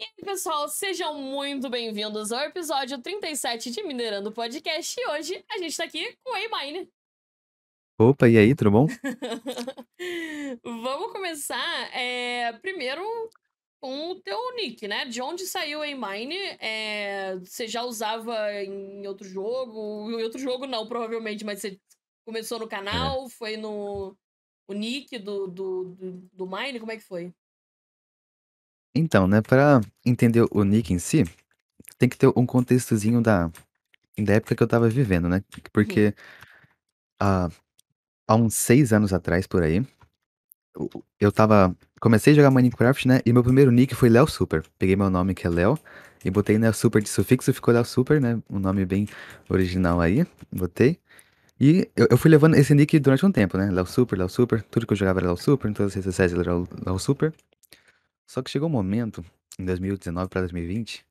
E aí, pessoal, sejam muito bem-vindos ao episódio 37 de Minerando Podcast. E hoje a gente tá aqui com a Emine. Opa, e aí, tudo bom? Vamos começar é, primeiro com o teu nick, né? De onde saiu a Emine? É, você já usava em outro jogo? Em outro jogo não, provavelmente, mas você começou no É. canal? Foi no o nick do, do, do, do Mine? Como é que foi? Então, né, pra entender o nick em si, tem que ter um contextozinho da, da época que eu tava vivendo, né? Uhum. Porque há, há uns seis anos atrás, por aí, eu, eu tava. Comecei a jogar Minecraft, né? E meu primeiro nick foi Léo Super. Peguei meu nome, que é Léo, e botei Léo Super de sufixo, ficou Léo Super, né? Um nome bem original aí. Botei. E eu, eu fui levando esse nick durante um tempo, né? Léo Super, Léo Super. Tudo que eu jogava era Léo Super, em todas as redes sociais era Léo Léo Super. Só que chegou um momento, em 2019 pra 2020,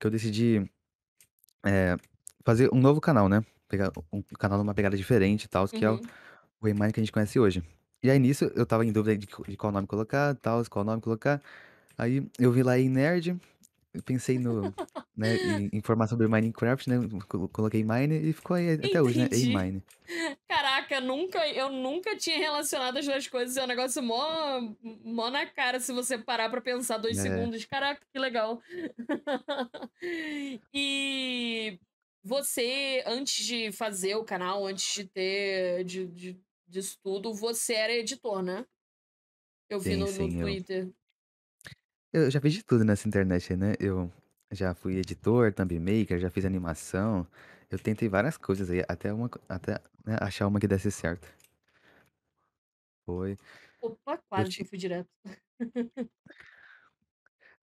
que eu decidi é, fazer um novo canal, né? Pegar um canal numa pegada diferente e tal, que é o, Uhum. o que a gente conhece hoje. E aí nisso eu tava em dúvida de, de qual nome colocar, tal, qual nome colocar. Aí eu vi lá em Nerd, eu pensei no, né, em informar sobre Minecraft, né? colo- Coloquei Mine e ficou aí até hoje, né? Entendi. A-Mine. Caraca, nunca, eu nunca tinha relacionado as duas coisas. É um negócio mó, mó na cara se você parar pra pensar dois É, segundos. Caraca, que legal. E você, antes de fazer o canal, antes de ter de, de, disso tudo, você era editor, né? Eu vi sim, no, no sim, eu, Twitter. eu já fiz de tudo nessa internet, né? Eu já fui editor, thumb maker, já fiz animação. Eu tentei várias coisas aí, até uma, até, né, achar uma que desse certo. Foi. Opa, Eu quase que ti... fui direto.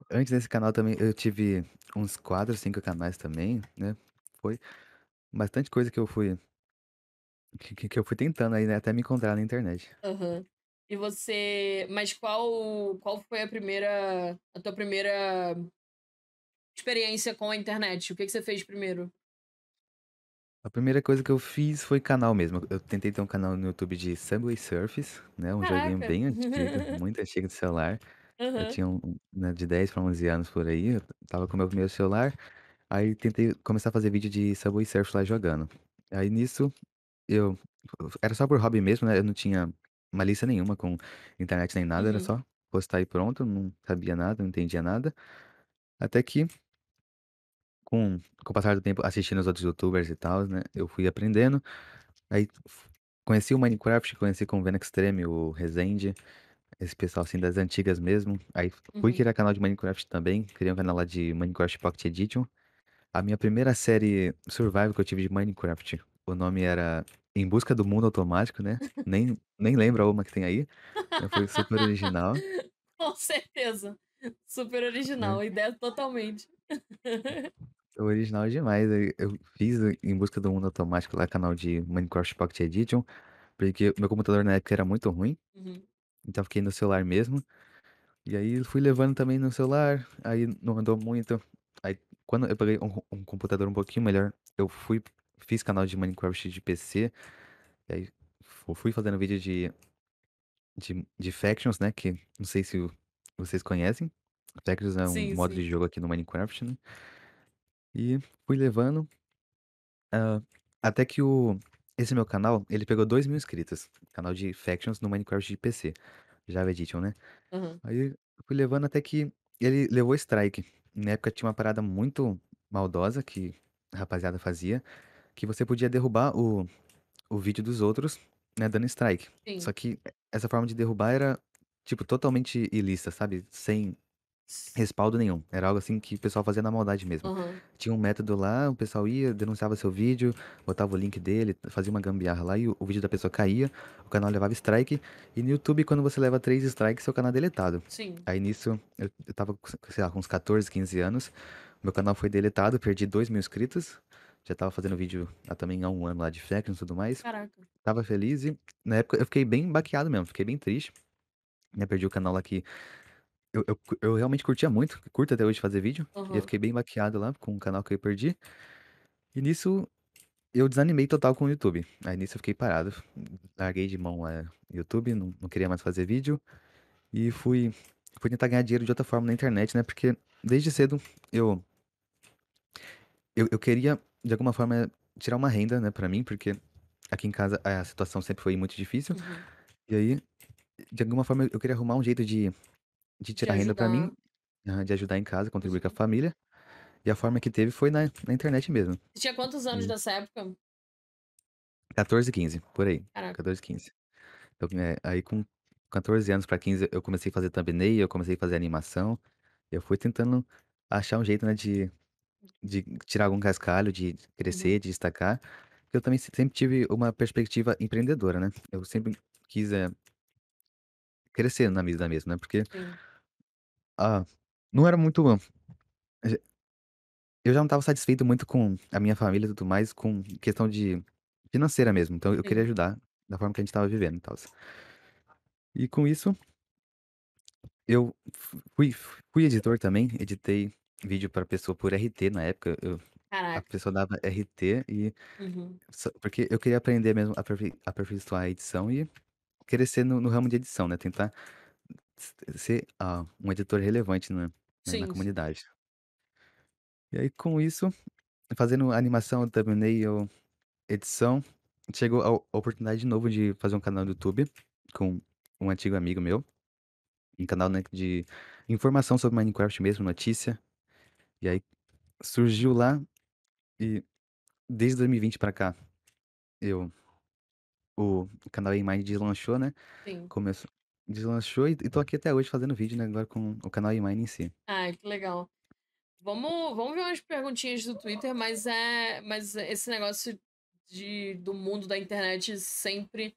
Antes desse canal também, eu tive uns quatro, cinco canais também, né? Foi bastante coisa que eu fui, que, que que eu fui tentando aí, né? Até me encontrar na internet. Aham. E você. Mas qual, qual foi a primeira. A tua primeira experiência com a internet? O que, que você fez primeiro? A primeira coisa que eu fiz foi canal mesmo. Eu tentei ter um canal no YouTube de Subway Surfers, né? Um joguinho Caraca! bem antigo, muito antigo de celular. Eu Aham. tinha um, né, de 10 para 11 anos por aí. Eu tava com o meu primeiro celular. Aí tentei começar a fazer vídeo de Subway Surf lá jogando. Aí nisso, eu. Era só por hobby mesmo, né? Eu não tinha malícia nenhuma com internet nem nada, era Uhum. só postar e pronto. Não sabia nada, não entendia nada. Até que, com, com o passar do tempo, assistindo os outros youtubers e tal, né? Eu fui aprendendo. Aí f- conheci o Minecraft, conheci com o Venom Extreme, o Rezende, esse pessoal assim das antigas mesmo. Aí fui Uhum. criar canal de Minecraft também, criei um canal lá de Minecraft Pocket Edition. A minha primeira série survival que eu tive de Minecraft, o nome era Em Busca do Mundo Automático, né? Nem, nem lembro a uma que tem aí, né? Foi super original, Com certeza. Super né? original. Ideia totalmente. Original demais. Eu fiz Em Busca do Mundo Automático lá, canal de Minecraft Pocket Edition, porque meu computador na época era muito ruim, Uhum. então fiquei no celular mesmo. E aí fui levando também no celular, aí não andou muito. Aí quando eu peguei um, um computador um pouquinho melhor, eu fui, fiz canal de Minecraft de PC, e aí fu- fui fazendo vídeo de, de, de Factions, né? Que não sei se vocês conhecem. Factions é um Sim, modo sim. de jogo aqui no Minecraft, né? E fui levando, ah, até que o, esse meu canal, ele pegou 2 mil inscritos. Canal de Factions no Minecraft de PC, Java Edition, né? Aham. Aí eu fui levando até que ele levou strike. Na época tinha uma parada muito maldosa que a rapaziada fazia, que você podia derrubar o, o vídeo dos outros, né, dando strike. Sim. Só que essa forma de derrubar era, tipo, totalmente ilícita, sabe? Sem respaldo nenhum. Era algo assim que o pessoal fazia na maldade mesmo. Aham. Tinha um método lá, o pessoal ia, denunciava seu vídeo, botava o link dele, fazia uma gambiarra lá e o, o vídeo da pessoa caía, o canal levava strike. E no YouTube, quando você leva três strikes, seu canal é deletado. Sim. Aí nisso, eu, eu tava, com, sei lá, com uns 14, 15 anos, meu canal foi deletado, perdi 2 mil inscritos. Já tava fazendo vídeo há também há um ano lá de Factions e tudo mais. Caraca. Tava feliz e na época eu fiquei bem baqueado mesmo, fiquei bem triste. Né? Perdi o canal lá que eu, eu, eu realmente curtia muito, curto até hoje fazer vídeo. E eu fiquei bem baqueado lá com o canal que eu perdi. E nisso eu desanimei total com o YouTube. Aí nisso eu fiquei parado. Larguei de mão o YouTube, não, não queria mais fazer vídeo. E fui, fui tentar ganhar dinheiro de outra forma na internet, né? Porque desde cedo, eu, eu, eu queria, de alguma forma, tirar uma renda, né, pra mim, porque aqui em casa a situação sempre foi muito difícil. Uhum. E aí, de alguma forma, eu queria arrumar um jeito de, de De tirar renda pra mim, ah, de ajudar em casa, contribuir com a família. E a forma que teve foi na, na internet mesmo. Você tinha quantos anos E nessa época? 14, 15, por aí. Caraca. 14, 15. Eu, é, aí com 14 anos pra 15 eu comecei a fazer thumbnail, eu comecei a fazer animação. Eu fui tentando achar um jeito, né, de, de tirar algum cascalho, de crescer, Uhum. de destacar. Eu também se- sempre tive uma perspectiva empreendedora, né? Eu sempre quis é, crescer na vida mesmo, né? Porque Sim. Ah, não era muito. Eu já não estava satisfeito muito com a minha família e tudo mais, com questão de financeira mesmo. Então eu queria Sim. ajudar da forma que a gente estava vivendo e tal. E com isso, eu fu- fui, fui editor também, editei vídeo para pessoa por RT na época. Eu, a Caraca. pessoa dava RT e Uhum. só- porque eu queria aprender mesmo a aperfei- aperfeiçoar a edição e crescer no, no ramo de edição, né? Tentar ser ah, um editor relevante na, né, na Sim, comunidade. E aí, com isso, fazendo animação, thumbnail, edição, chegou a a oportunidade de novo de fazer um canal no YouTube com um antigo amigo meu. Um canal, né, de informação sobre Minecraft mesmo, notícia. E aí surgiu lá e desde 2020 pra cá, eu o canal Mind deslanchou, né? Sim. Começou, deslanchou e, e tô aqui até hoje fazendo vídeo, né? Agora com o canal Mind em si. Ai, que legal. Vamos, vamos ver umas perguntinhas do Twitter, mas é, mas esse negócio de, do mundo da internet sempre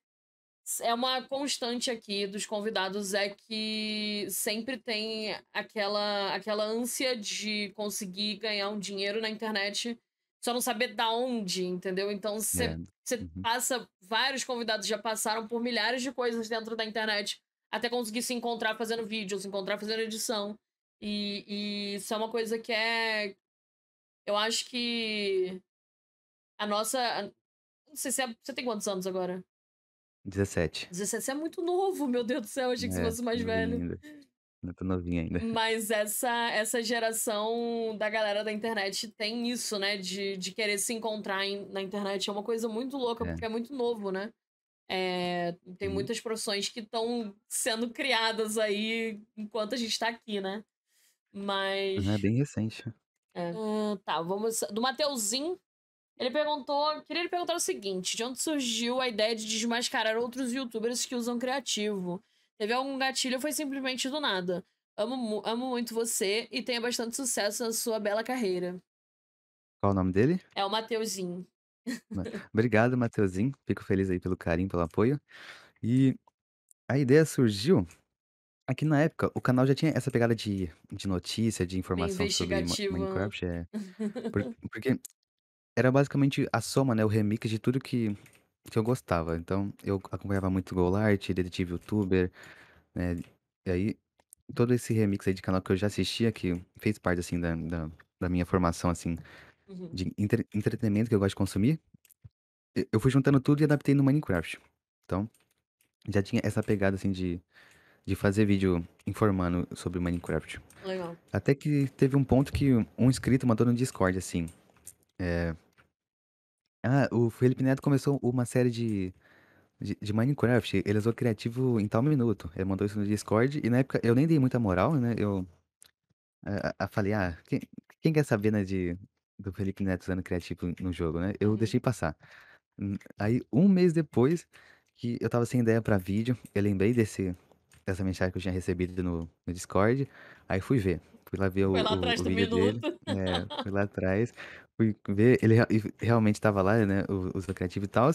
é uma constante aqui dos convidados é que sempre tem aquela aquela ânsia de conseguir ganhar um dinheiro na internet, só não saber da onde, entendeu? Então você É. Uhum. passa, vários convidados já passaram por milhares de coisas dentro da internet até conseguir se encontrar fazendo vídeo, se encontrar fazendo edição. E, e isso é uma coisa que é. Eu acho que a nossa. Não sei se é, você tem quantos anos agora? 17. 17 você é muito novo, meu Deus do céu, achei que você É, fosse mais velho. ainda. Eu tô novinho ainda. Mas essa, essa geração da galera da internet tem isso, né? De, de querer se encontrar em- na internet. É uma coisa muito louca, É. porque é muito novo, né? É, tem Uhum. muitas profissões que estão sendo criadas aí enquanto a gente tá aqui, né? Mas. É bem recente. É. Ah, tá, vamos. Do Mateuzinho. Ele perguntou. Queria lhe perguntar o seguinte: de onde surgiu a ideia de desmascarar outros youtubers que usam criativo? Teve algum gatilho ou foi simplesmente do nada? Amo, amo muito você e tenha bastante sucesso na sua bela carreira. Qual o nome dele? É o Mateuzinho. Obrigado, Mateuzinho. Fico feliz aí pelo carinho, pelo apoio. E a ideia surgiu aqui na época, o canal já tinha essa pegada de, de notícia, de Bem informação sobre Ma- investigativo. Minecraft. É, por- porque era basicamente a soma, né? O remix de tudo que, que eu gostava. Então, eu acompanhava muito Golart, Detetive Youtuber, né? E aí, todo esse remix aí de canal que eu já assistia, que fez parte, assim, da, da, da minha formação, assim, Uhum. de entre- entretenimento que eu gosto de consumir, e- eu fui juntando tudo e adaptei no Minecraft. Então, já tinha essa pegada, assim, de, de fazer vídeo informando sobre Minecraft. Legal. Até que teve um ponto que um inscrito mandou no Discord, assim. É... Ah, o Felipe Neto começou uma série de, de, de Minecraft. Ele usou criativo em tal minuto. Ele mandou isso no Discord. E na época eu nem dei muita moral, né? Eu ah, ah, falei, ah, quem, quem quer saber, né, de, do Felipe Neto usando criativo no jogo, né? Eu Uhum. deixei passar. Aí, um mês depois, que eu tava sem ideia pra vídeo, eu lembrei desse, dessa mensagem que eu tinha recebido no, no Discord. Aí fui ver. Fui lá ver o, Foi lá o, atrás o do vídeo dele. minuto. É, fui lá atrás. Fui ver, ele rea- realmente tava lá, né? O, o criativo e tal.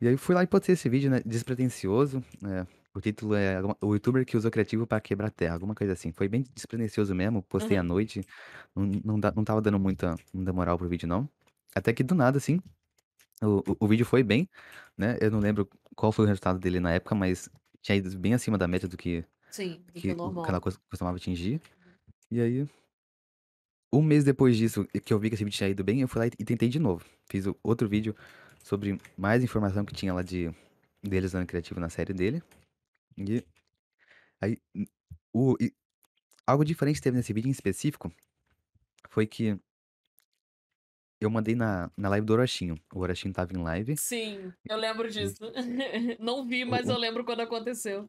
E aí fui lá e postei esse vídeo, né? Despretensioso. né, o título é alguma- O youtuber que usou criativo pra quebrar a terra, alguma coisa assim. Foi bem despretensioso mesmo. Postei à Uhum. noite. Não, não, dá- não tava dando muita, muita moral pro vídeo, não. Até que do nada, assim, o, o, o vídeo foi bem, né? Eu não lembro qual foi o resultado dele na época, mas tinha ido bem acima da média do que, Sim, do que que o canal cos- costumava atingir. E aí, um mês depois disso, que eu vi que esse vídeo tinha ido bem, eu fui lá e e tentei de novo. Fiz o- outro vídeo sobre mais informação que tinha lá de dele usando criativo na série dele. E aí, o, e algo diferente teve nesse vídeo em específico foi que eu mandei na, na live do Orochinho. O Orochinho tava em live. Sim, eu lembro disso. Não vi, o, mas eu o, lembro quando aconteceu.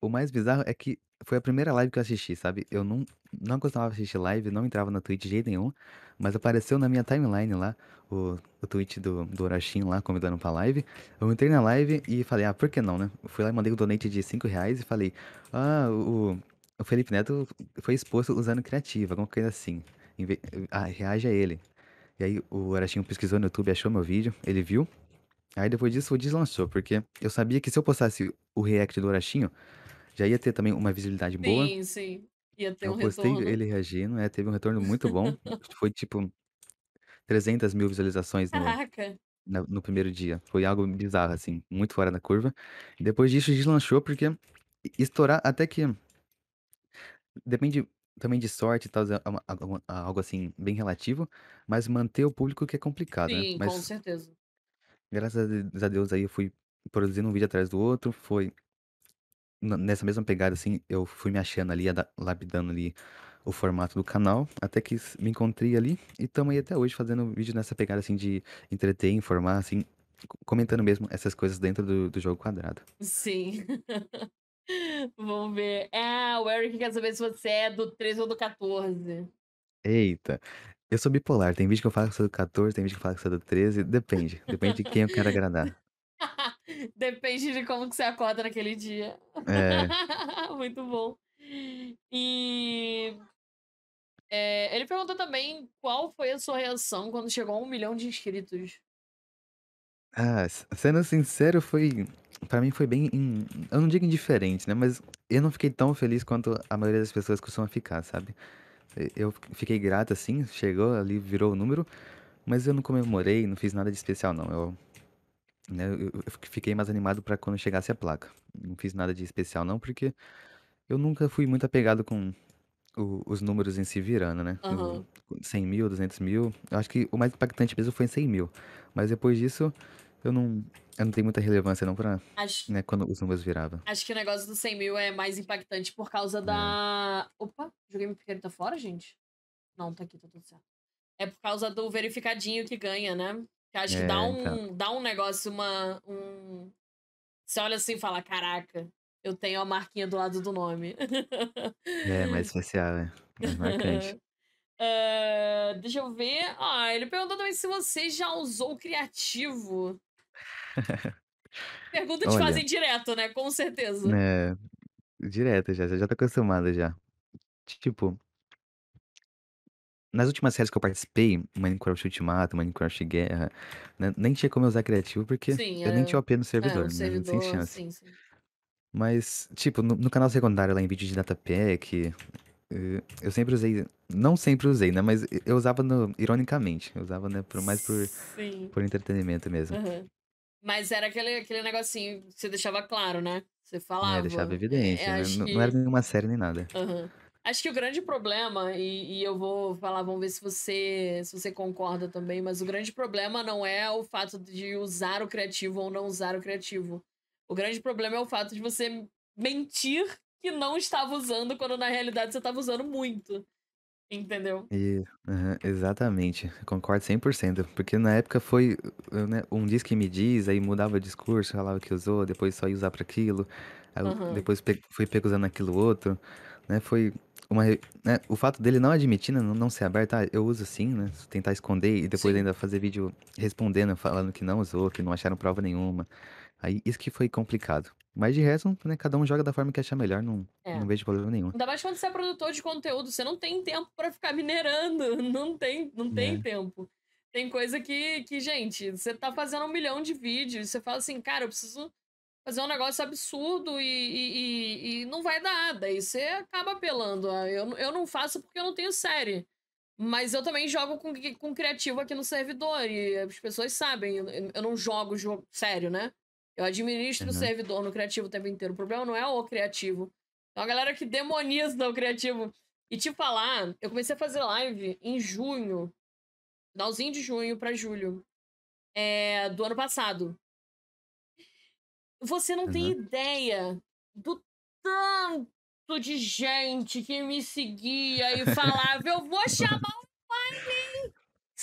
O mais bizarro é que foi a primeira live que eu assisti, sabe? Eu não, não costumava assistir live, não entrava na Twitch de jeito nenhum, mas apareceu na minha timeline lá o, o tweet do, do Orochinho lá convidando pra live. Eu entrei na live e falei, ah, por que não, né? Fui lá e mandei um donate de 5 reais e falei, ah, o, o Felipe Neto foi exposto usando criativa, alguma coisa assim. Ah, reage a ele. E aí o Orochinho pesquisou no YouTube, achou meu vídeo, ele viu. Aí depois disso o deslançou, porque eu sabia que se eu postasse o react do Orochinho, já ia ter também uma visibilidade boa. Sim, sim. Ia ter um Eu postei retorno. ele reagindo, é, teve um retorno muito bom. Foi tipo 300 mil visualizações no, Caraca. na- no primeiro dia. Foi algo bizarro, assim, muito fora da curva. Depois disso deslanchou, porque estourar até que depende também de sorte e tal, é uma- algo algo assim, bem relativo, mas manter o público que é complicado, né? Sim, com Mas certeza. Graças a Deus aí eu fui produzindo um vídeo atrás do outro, foi nessa mesma pegada assim, eu fui me achando ali, ada- lapidando ali o formato do canal, até que s- me encontrei ali e estamos aí até hoje fazendo vídeo nessa pegada assim de entreter, informar, assim, co- comentando mesmo essas coisas dentro do, do jogo quadrado. Sim. Vamos ver. Ah, o Eric quer saber se você é do 13 ou do 14. Eita, eu sou bipolar, tem vídeo que eu falo que sou do 14, tem vídeo que eu falo que sou do 13, depende, depende de quem eu quero agradar. Depende de como que você acorda naquele dia. É, Muito bom. E é, ele perguntou também qual foi a sua reação quando chegou a um milhão de inscritos. ah, sendo sincero, foi, pra mim foi bem, in- eu não digo indiferente, né, mas eu não fiquei tão feliz quanto a maioria das pessoas costuma ficar, sabe? Eu fiquei grato assim, chegou ali, virou o número, mas eu não comemorei, não fiz nada de especial não, eu, né, eu, eu fiquei mais animado pra quando chegasse a placa. Não fiz nada de especial não, porque eu nunca fui muito apegado com o- os números em si virando, né? O, Aham. 100 mil, 200 mil. Eu acho que o mais impactante mesmo foi 100 mil. Mas depois disso, eu não, eu não tenho muita relevância não pra, Acho, né, quando os números viravam. acho que o negócio do 100 mil é mais impactante por causa É. da. Opa, joguei meu pequeno tá fora, gente? Não, tá aqui, tá tudo certo. É por causa do verificadinho que ganha, né? Que acho que dá É, então. um, dá um negócio, uma. Um... Você olha assim e fala: caraca, eu tenho a marquinha do lado do nome. É, mais especial, é. Mais marcante. Ah, deixa eu ver. Ah, ele perguntou também se você já usou o criativo. Pergunta te Olha, fazem direto, né? Com certeza. né, direto já, já tô acostumado já. Tipo, nas últimas séries que eu participei, Minecraft Ultimato, Minecraft Guerra, né, nem tinha como eu usar criativo porque Sim, eu nem é, tinha OP no é servidor, né? Sem servidor, chance. sim, sim. Mas, tipo, no, no canal secundário lá em vídeo de datapack, eh, eu sempre usei. Não sempre usei, né? Mas eu usava no- ironicamente. Eu usava, né? Por, mais por, Sim. por entretenimento mesmo. aham. Mas era aquele, aquele negocinho que você deixava claro, né? Você É, falava. deixava É, evidência, né? acho Não, não era que. nenhuma série nem nada. aham. Acho que o grande problema, e, e eu vou falar, vamos ver se você, se você concorda também, mas o grande problema não é o fato de usar o criativo ou não usar o criativo. O grande problema é o fato de você mentir que não estava usando, quando na realidade você estava usando muito. Entendeu? E, aham, exatamente, concordo 100%. Porque na época foi né, um diz que me diz, aí mudava o discurso, falava que usou, depois só ia usar pra aquilo, aí eu- Aham. depois pe- foi pego usando aquilo outro, né? Foi uma. re- né, o fato dele não admitir, né, não, não ser aberto, ah, eu uso sim, né? Tentar esconder e depois Sim. ainda fazer vídeo respondendo, falando que não usou, que não acharam prova nenhuma. Aí isso que foi complicado. Mas de resto, né, cada um joga da forma que achar melhor, não, É. não vejo problema nenhum. Ainda mais quando você é produtor de conteúdo, você não tem tempo pra ficar minerando. Não tem, não tem É. tempo. Tem coisa que, que, gente, você tá fazendo um milhão de vídeos, você fala assim, cara, eu preciso fazer um negócio absurdo e, e, e- e não vai dar. Daí você acaba apelando. Ah, Eu, eu não faço porque eu não tenho série. Mas eu também jogo com, com criativo aqui no servidor. E as pessoas sabem, eu, eu não jogo jogo sério, né? Eu administro o Aham. servidor no criativo o tempo inteiro. O problema não é o criativo. É uma galera que demoniza o criativo. E te falar, eu comecei a fazer live em junho, finalzinho de junho pra julho, é, do ano passado. Você não tem Aham. ideia do tanto de gente que me seguia e falava: Eu vou chamar o pai.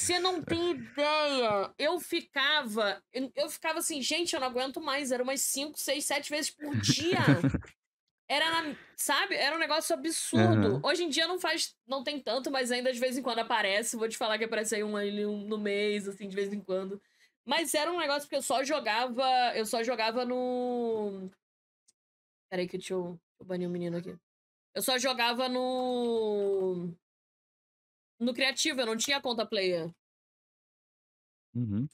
Você não tem ideia. Eu ficava. Eu ficava assim, gente, eu não aguento mais. Era umas 5, 6, 7 vezes por dia. Era, na, sabe? Era um negócio absurdo. Uhum. Hoje em dia não faz, não tem tanto, mas ainda de vez em quando aparece. Vou te falar que aparece aí um, um no mês, assim, de vez em quando. Mas era um negócio que eu só jogava. Eu só jogava no. Peraí, que deixa eu, deixa eu banir o um menino aqui. Eu só jogava no. No criativo, eu não tinha conta player. Uhum.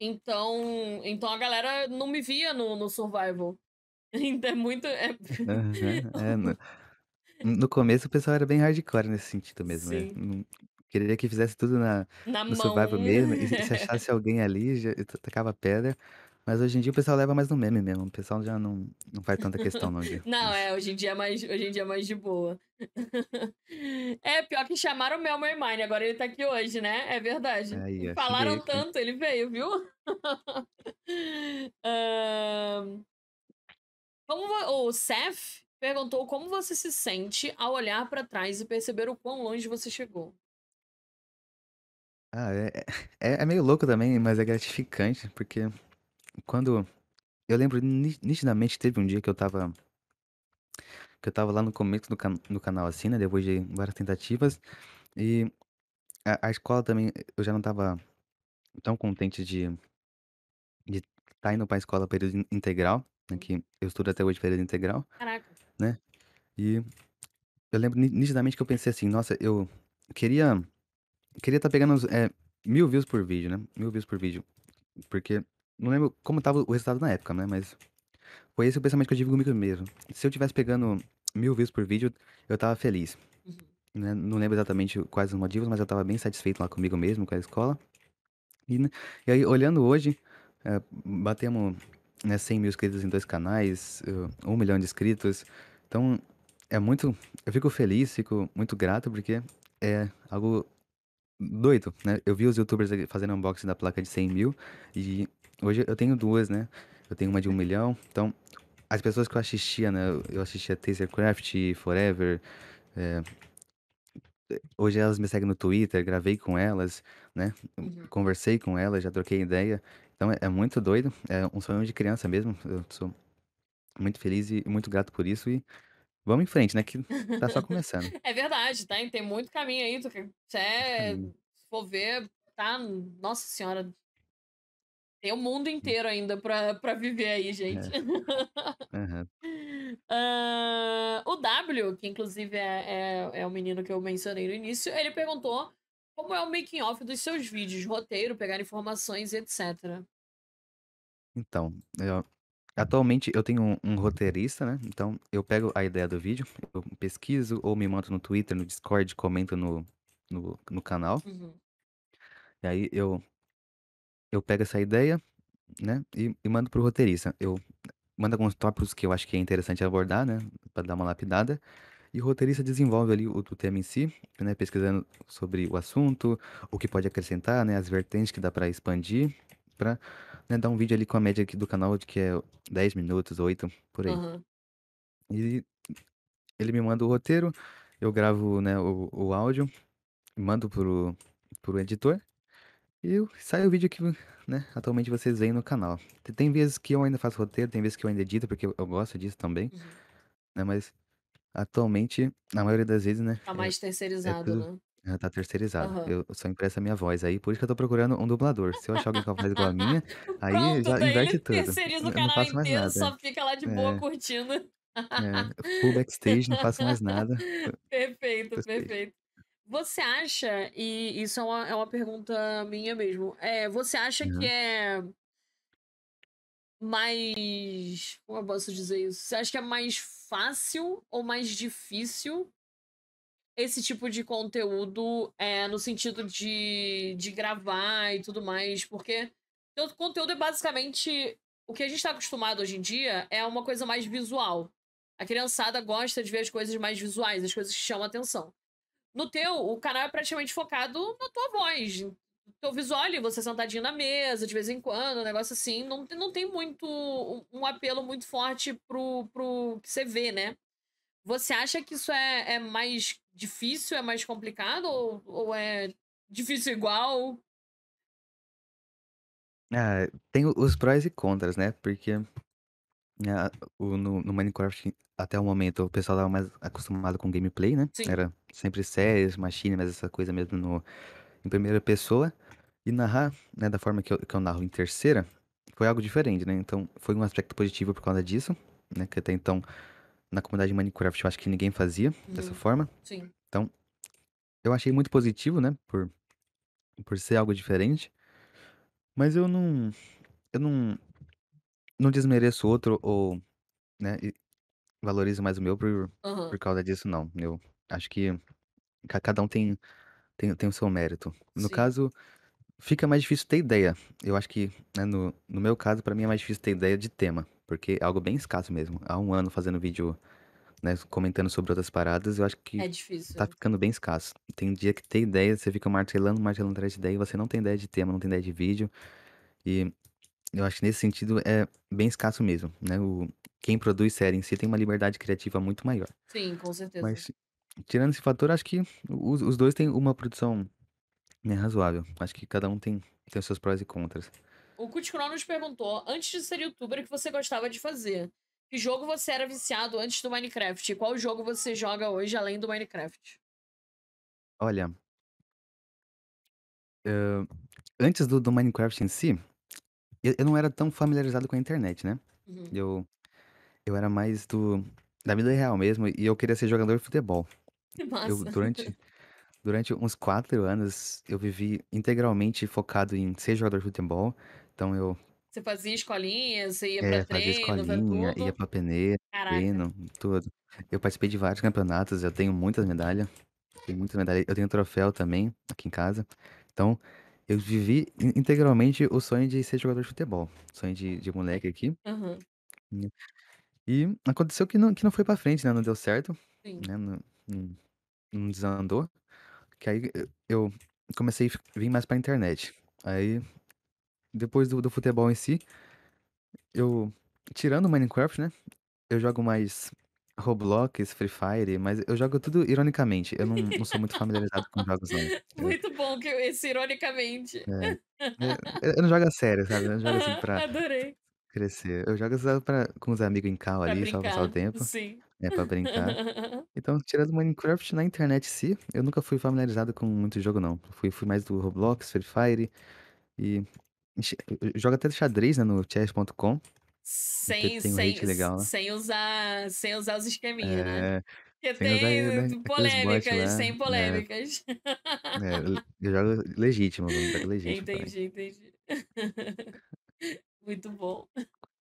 Então, então a galera não me via no, no survival. Então é muito. É... Uhum. É, no, no começo o pessoal era bem hardcore nesse sentido mesmo, né? Não, queria que fizesse tudo na, Na no mão. survival mesmo, e se achasse alguém ali, já tacava pedra. Mas hoje em dia o pessoal leva mais no meme mesmo. O pessoal já não, não faz tanta questão, não. De, não, é, hoje em dia é mais, hoje em dia é mais de boa. é, pior que chamaram o Mel Mermine, agora ele tá aqui hoje, né? É verdade. Aí, Falaram tanto, ele veio, viu? um... Como o Seth perguntou como você se sente ao olhar para trás e perceber o quão longe você chegou. Ah, é, é, é meio louco também, mas é gratificante, porque quando. Eu lembro nitidamente teve um dia que eu tava. Que eu tava lá no começo do, can, do canal assim, né? Depois de várias tentativas. E a, a escola também, eu já não tava tão contente de. De estar tá indo pra escola período integral, né? Que eu estudo até hoje período integral. Caraca. Né? E eu lembro nitidamente que eu pensei assim, nossa, eu queria. Queria estar tá pegando uns, é, mil views por vídeo, né? Mil views por vídeo. Porque não lembro como tava o resultado na época, né? Mas foi esse o pensamento que eu tive comigo mesmo. Se eu tivesse pegando mil views por vídeo, eu tava feliz. Uhum. Né? Não lembro exatamente quais os motivos, mas eu tava bem satisfeito lá comigo mesmo, com a escola. E, né? e aí, olhando hoje, é, batemos né, 100 mil inscritos em dois canais, uh, um milhão de inscritos. Então, é muito. Eu fico feliz, fico muito grato, porque é algo doido, né? Eu vi os youtubers fazendo unboxing da placa de 100 mil e hoje eu tenho duas, né? Eu tenho uma de um milhão. Então, as pessoas que eu assistia, né? Eu assistia Tasercraft, Forever. É... Hoje elas me seguem no Twitter, gravei com elas, né? Uhum. Conversei com elas, já troquei ideia. Então é, é, muito doido, é um sonho de criança mesmo. Eu sou muito feliz e muito grato por isso. E vamos em frente, né? Que tá só começando. é verdade, tá? Tem muito caminho aí. Tu, é, se for ver, tá? Nossa Senhora, tem o mundo inteiro ainda pra, pra viver aí, gente. É. Uhum. uh, o W, que inclusive é, é, é o menino que eu mencionei no início, ele perguntou como é o making off dos seus vídeos, roteiro, pegar informações, etc. Então, eu, atualmente eu tenho um, um, roteirista, né? Então eu pego a ideia do vídeo, eu pesquiso ou me mando no Twitter, no Discord, comento no, no, no canal. Uhum. E aí eu eu pego essa ideia, né, e, e mando pro roteirista. Eu mando alguns tópicos que eu acho que é interessante abordar, né, para dar uma lapidada. E o roteirista desenvolve ali o, o, tema em si, né, pesquisando sobre o assunto, o que pode acrescentar, né, as vertentes que dá para expandir, para né, dar um vídeo ali com a média aqui do canal de que é 10 minutos, 8, por aí. Uhum. E ele me manda o roteiro, eu gravo, né, o, o áudio, mando pro, pro editor, e sai o vídeo que, né, atualmente vocês veem no canal. Tem vezes que eu ainda faço roteiro, tem vezes que eu ainda edito, porque eu, eu gosto disso também. Uhum. Né, mas atualmente, na maioria das vezes, né? Tá mais é, terceirizado, é tudo, né? Tá terceirizado. Eu só impresso a minha voz aí, por isso que eu tô procurando um dublador. Se eu achar alguém com a voz igual a minha, aí Pronto, já inverte tudo. terceiriza o canal inteiro, só fica lá de boa é. curtindo. É, full backstage, não faço mais nada. perfeito, perfeito. Você acha, e isso é uma, é uma pergunta minha mesmo, é, você acha uhum. que é mais. Como eu posso dizer isso? Você acha que é mais fácil ou mais difícil esse tipo de conteúdo é, no sentido de, de gravar e tudo mais? Porque o conteúdo é basicamente. O que a gente está acostumado hoje em dia é uma coisa mais visual. A criançada gosta de ver as coisas mais visuais, as coisas que chamam a atenção. No teu, o canal é praticamente focado na tua voz. Teu visual ali, você sentadinho na mesa, de vez em quando, um negócio assim. Não, não tem muito um, apelo muito forte pro, pro que você vê, né? Você acha que isso é é mais difícil, é mais complicado ou ou é difícil igual? Ah, tem os prós e contras, né, porque, o no no Minecraft, até o momento, o pessoal estava mais acostumado com gameplay, né, Sim. era sempre séries, machine, mas essa coisa mesmo no em primeira pessoa, e narrar, né, da forma que eu que eu narro em terceira, foi algo diferente, né, então foi um aspecto positivo por causa disso, né, que até então, na comunidade de Minecraft eu acho que ninguém fazia dessa Uhum. forma, Sim. então, eu achei muito positivo, né, por por ser algo diferente, mas eu não eu não não desmereço o outro ou, né, e valorizo mais o meu por por Aham. causa disso não, eu acho que ca cada um tem tem tem o seu mérito. No Sim. caso, fica mais difícil ter ideia, eu acho que, né, no no meu caso, pra mim é mais difícil ter ideia de tema, porque é algo bem escasso mesmo, há 1 ano fazendo vídeo, né, comentando sobre outras paradas, eu acho que É tá difícil. ficando bem escasso. Tem dia que ter ideia, você fica martelando, martelando atrás de ideia e você não tem ideia de tema, não tem ideia de vídeo, e eu acho que nesse sentido é bem escasso mesmo, né, o quem produz série em si tem uma liberdade criativa muito maior. Sim, com certeza. Mas, tirando esse fator, acho que os os 2 têm uma produção, né, razoável, acho que cada um tem tem os seus prós e contras. O nos perguntou: "Antes de ser youtuber, o que você gostava de fazer? Que jogo você era viciado antes do Minecraft? E qual jogo você joga hoje além do Minecraft?" Olha hã, antes do do Minecraft em si, eu eu não era tão familiarizado com a internet, né, Uhum. eu eu era mais do da vida real mesmo e eu queria ser jogador de futebol. Que Eu massa. durante durante uns 4 anos, eu vivi integralmente focado em ser jogador de futebol, então eu Você fazia escolinha, você ia pra É, fazia treino, pra escolinha, ia tudo? pra peneira, Caraca. treino, tudo. Eu participei de vários campeonatos, eu tenho muitas medalha, tenho muita medalha, eu tenho troféu também, aqui em casa, então, eu vivi in integralmente o sonho de ser jogador de futebol, sonho de de moleque aqui, Aham. né, e aconteceu que não que não foi pra frente, né, não deu certo, Sim. né, não não não desandou, que aí eu comecei f vim mais pra internet, aí, depois do do futebol em si, eu tirando o Minecraft, né, eu jogo mais Roblox, Free Fire, mas eu jogo tudo ironicamente, eu não não sou muito familiarizado com jogos não, é. Muito bom que esse ironicamente. É, é, eu eu não jogo a sério, sabe, eu não jogo assim Aham, pra adorei. crescer, eu jogo só pra com os amigo em Pra ali, só passar o brincar, tempo, sim. né, pra brincar. Então, tirando Minecraft, na internet em si, eu nunca fui familiarizado com muito jogo não, fui fui mais do Roblox, Free Fire e eu jogo até xadrez, né, no chess.com, Sem tenho sem rate s legal lá. sem usar sem usar os esqueminha, né. É, Porque sem usar, né, tem aqueles bot polêmicas, sem é. polêmicas. É, jogo legítimo, jogo legítimo. Entendi, entendi. Muito bom.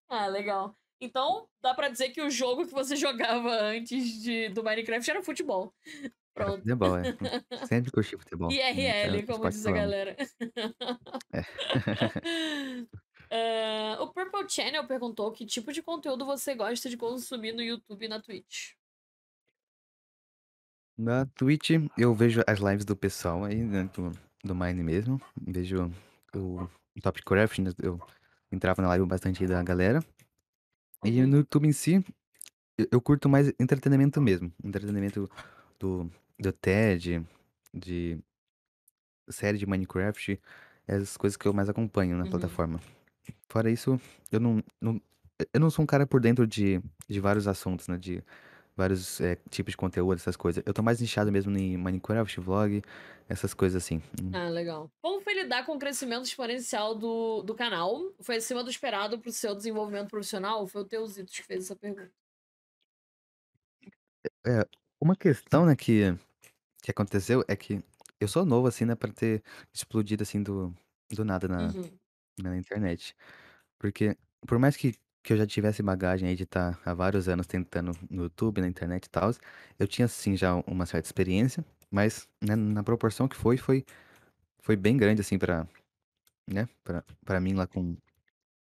Ah, legal. Então, dá pra dizer que o jogo que você jogava antes de do Minecraft era futebol. Era Pronto. futebol, é, hum, sempre curti futebol, né, é o IRL, como diz a galera. É. Hã, o Purple Channel perguntou que tipo de conteúdo você gosta de consumir no YouTube e na Twitch? Na Twitch, eu vejo as lives do pessoal aí, né, do do Mine mesmo, vejo o Topcraft, né, eu entrava na live bastante da galera. E Uhum. no YouTube em si, eu eu curto mais entretenimento mesmo, entretenimento do do Ted, de série de Minecraft, essas coisas que eu mais acompanho na Uhum. plataforma. Fora isso, eu não não eu não sou um cara por dentro de de vários assuntos, né, de vários, eh, tipos de conteúdo, essas coisas, eu tô mais nichado mesmo em Minecraft, vlog, essas coisas assim, hum. Ah, legal. Como foi lidar com o crescimento exponencial do do canal? Foi acima do esperado para o seu desenvolvimento profissional? Foi o Teozito que fez essa pergunta. É, uma questão, né, que que aconteceu é que eu sou novo, assim, né, pra ter explodido, assim, do do nada na Uhum. Na internet. Porque por mais que que eu já tivesse bagagem aí de estar há vários anos tentando no YouTube, na internet e tals, eu tinha sim já uma certa experiência, mas, né, na proporção que foi, foi foi bem grande, assim, pra, né, pra pra mim lá com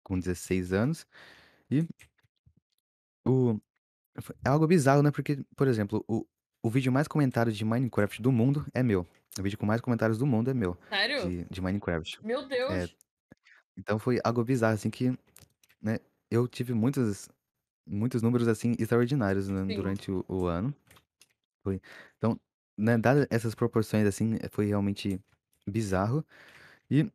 com 16 anos, e o é algo bizarro, né, porque, por exemplo, o o vídeo mais comentado de Minecraft do mundo é meu, o vídeo com mais comentários do mundo é meu, Sério? de de Minecraft. Meu É, Deus! Então foi algo bizarro, assim, que, né, eu tive muitas muitos números, assim, extraordinários, né, Sim. durante o o ano. Foi. Então, né, dadas essas proporções, assim, foi realmente bizarro. E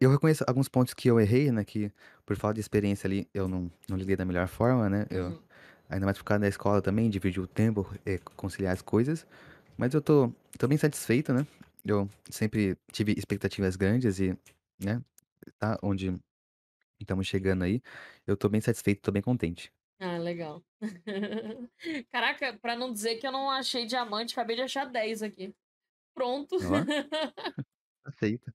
eu reconheço alguns pontos que eu errei, né, que por falta de experiência ali, eu não não lidei da melhor forma, né, eu Uhum. ainda mais por causa da escola também, dividir o tempo, eh, conciliar as coisas. Mas eu tô tô bem satisfeito, né, eu sempre tive expectativas grandes e, né, tá onde estamos chegando aí, eu tô bem satisfeito, tô bem contente. Ah, legal. Caraca, pra não dizer que eu não achei diamante, acabei de achar 10 aqui. Pronto. Ó, aceito.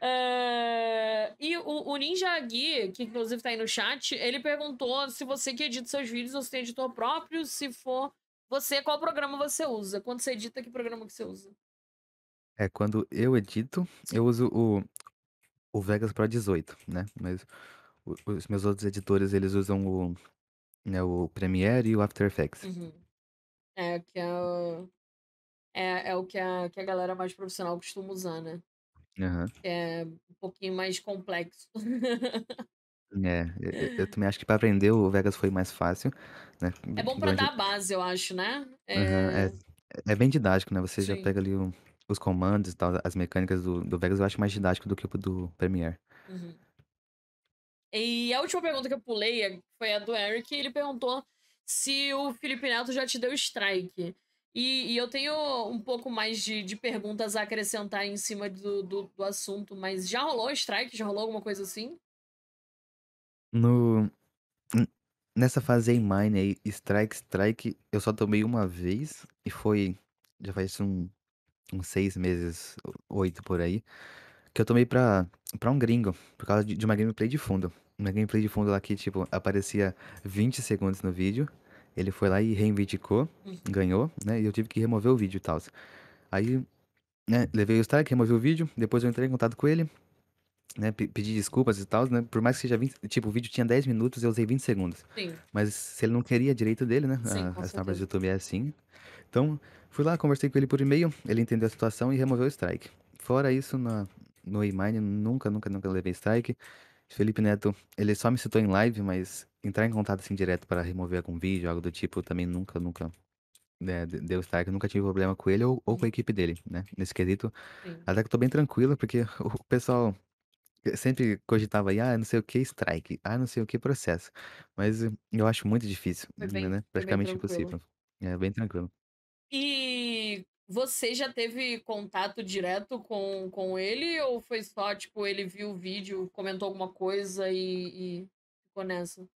Eh, e o o Ninja Gui, que inclusive tá aí no chat, ele perguntou se você que edita seus vídeos ou se tem editor próprio, se for você, qual programa você usa? Quando você edita, que programa que você usa? É, quando eu edito, eu uso o o Vegas Pro 18, né, mas o os meus outros editores, eles usam o, né, o Premiere e o After Effects. Uhum. É, que é o é é o que a que a galera mais profissional costuma usar, né. Aham. É um pouquinho mais complexo. É, e e eu também acho que pra aprender o Vegas foi mais fácil, né, É bom pra durante dar a base, eu acho, né. Aham, é Eh é bem didático, né, você já Sim. pega ali o os comandos e tal, as mecânicas do do Vegas eu acho mais didático do que o do Premiere. Uhum. E a última pergunta que eu pulei, foi a do Eric, ele perguntou se o Felipe Neto já te deu strike. E e eu tenho um pouco mais de de perguntas a acrescentar em cima do do do assunto, mas já rolou strike? Já rolou alguma coisa assim? No nessa fase A-Mine aí, strike, strike, eu só tomei uma vez e foi já faz um uns 6 meses, o 8 por aí, que eu tomei pra pra um gringo, por causa de de uma gameplay de fundo. Uma gameplay de fundo lá que, tipo, aparecia 20 segundos no vídeo, ele foi lá e reivindicou, Uhum. ganhou, né, e eu tive que remover o vídeo e tals. Aí, né, levei o strike, removi o vídeo, depois eu entrei em contato com ele, né, pe pedi desculpas e tals, né, por mais que seja vinte tipo, o vídeo tinha 10 minutos, eu usei 20 segundos. Sim. Mas se ele não queria, direito dele, né, Sim, a as normas do. YouTube é assim. Então, fui lá, conversei com ele por e-mail, ele entendeu a situação e removeu o strike. Fora isso, na no A-Mine nunca, nunca, nunca levei strike. Felipe Neto, ele só me citou em live, mas entrar em contato, assim, direto para remover algum vídeo, algo do tipo, também nunca, nunca, né, de deu strike, nunca tive problema com ele ou ou com a equipe dele, né, nesse quesito. Sim. Até que eu tô bem tranquilo, porque o pessoal sempre cogitava aí: "Ah, não sei o que, strike. Ah, não sei o que, processo". Mas eu acho muito difícil, né bem né, praticamente impossível. É, bem tranquilo. E você já teve contato direto com com ele? Ou foi só, tipo, ele viu o vídeo, comentou alguma coisa e e ficou nessa?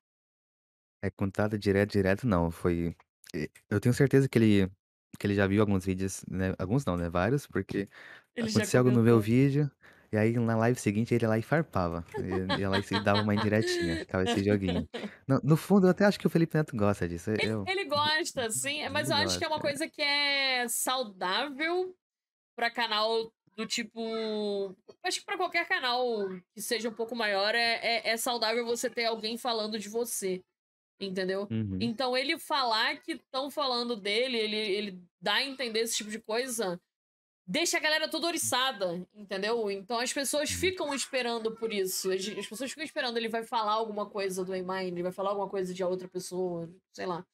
É, contato direto, direto não, foi e eu tenho certeza que ele que ele já viu alguns vídeos, né, alguns não, né, vários, porque Ele já acontecia algo no meu comentou. vídeo, e aí na live seguinte ele ia lá e farpava, ia ia lá e se dava uma indiretinha, ficava esse joguinho. No no fundo eu até acho que o Felipe Neto gosta disso, Ele eu ele gosta, sim, mas ele eu acho que é uma coisa que é saudável pra canal do tipo acho que pra qualquer canal que seja um pouco maior é é é saudável você ter alguém falando de você, entendeu. Uhum. Então ele falar que estão falando dele, ele ele dá a entender esse tipo de coisa, deixa a galera toda oriçada, entendeu. Então as pessoas Uhum. ficam esperando por isso, as as pessoas ficam esperando, ele vai falar alguma coisa do A-Mine, ele vai falar alguma coisa de a outra pessoa, sei lá.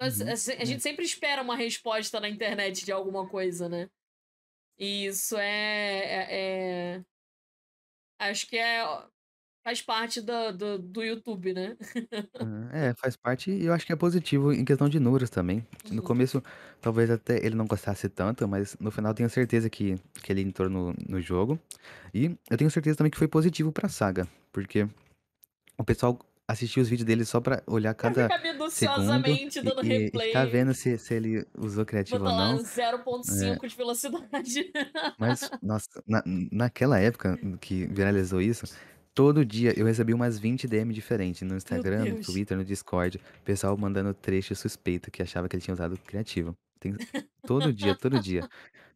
Mas Uhum. a a É. gente sempre espera uma resposta na internet de alguma coisa, né. E isso é é é acho que é faz parte da do do YouTube, né. Hã, é, faz parte e eu acho que é positivo em questão de números também. No Uhum. começo, talvez até ele não gostasse tanto, mas no final tenho certeza que que ele entrou no no jogo. E eu tenho certeza também que foi positivo pra saga, porque o pessoal assistia os vídeos dele só pra olhar Pra cada ficar segundo minuciosamente e dando e e ficar replay. vendo se se ele usou criativo ou Botar lá não. É. cinco de velocidade. Mas, nossa, na naquela época que viralizou isso, todo dia eu recebi umas 20 DM diferente no Meu Instagram, no Deus. Twitter, no Discord, pessoal mandando trecho suspeito que achava que ele tinha usado criativo. Tem todo dia, todo dia.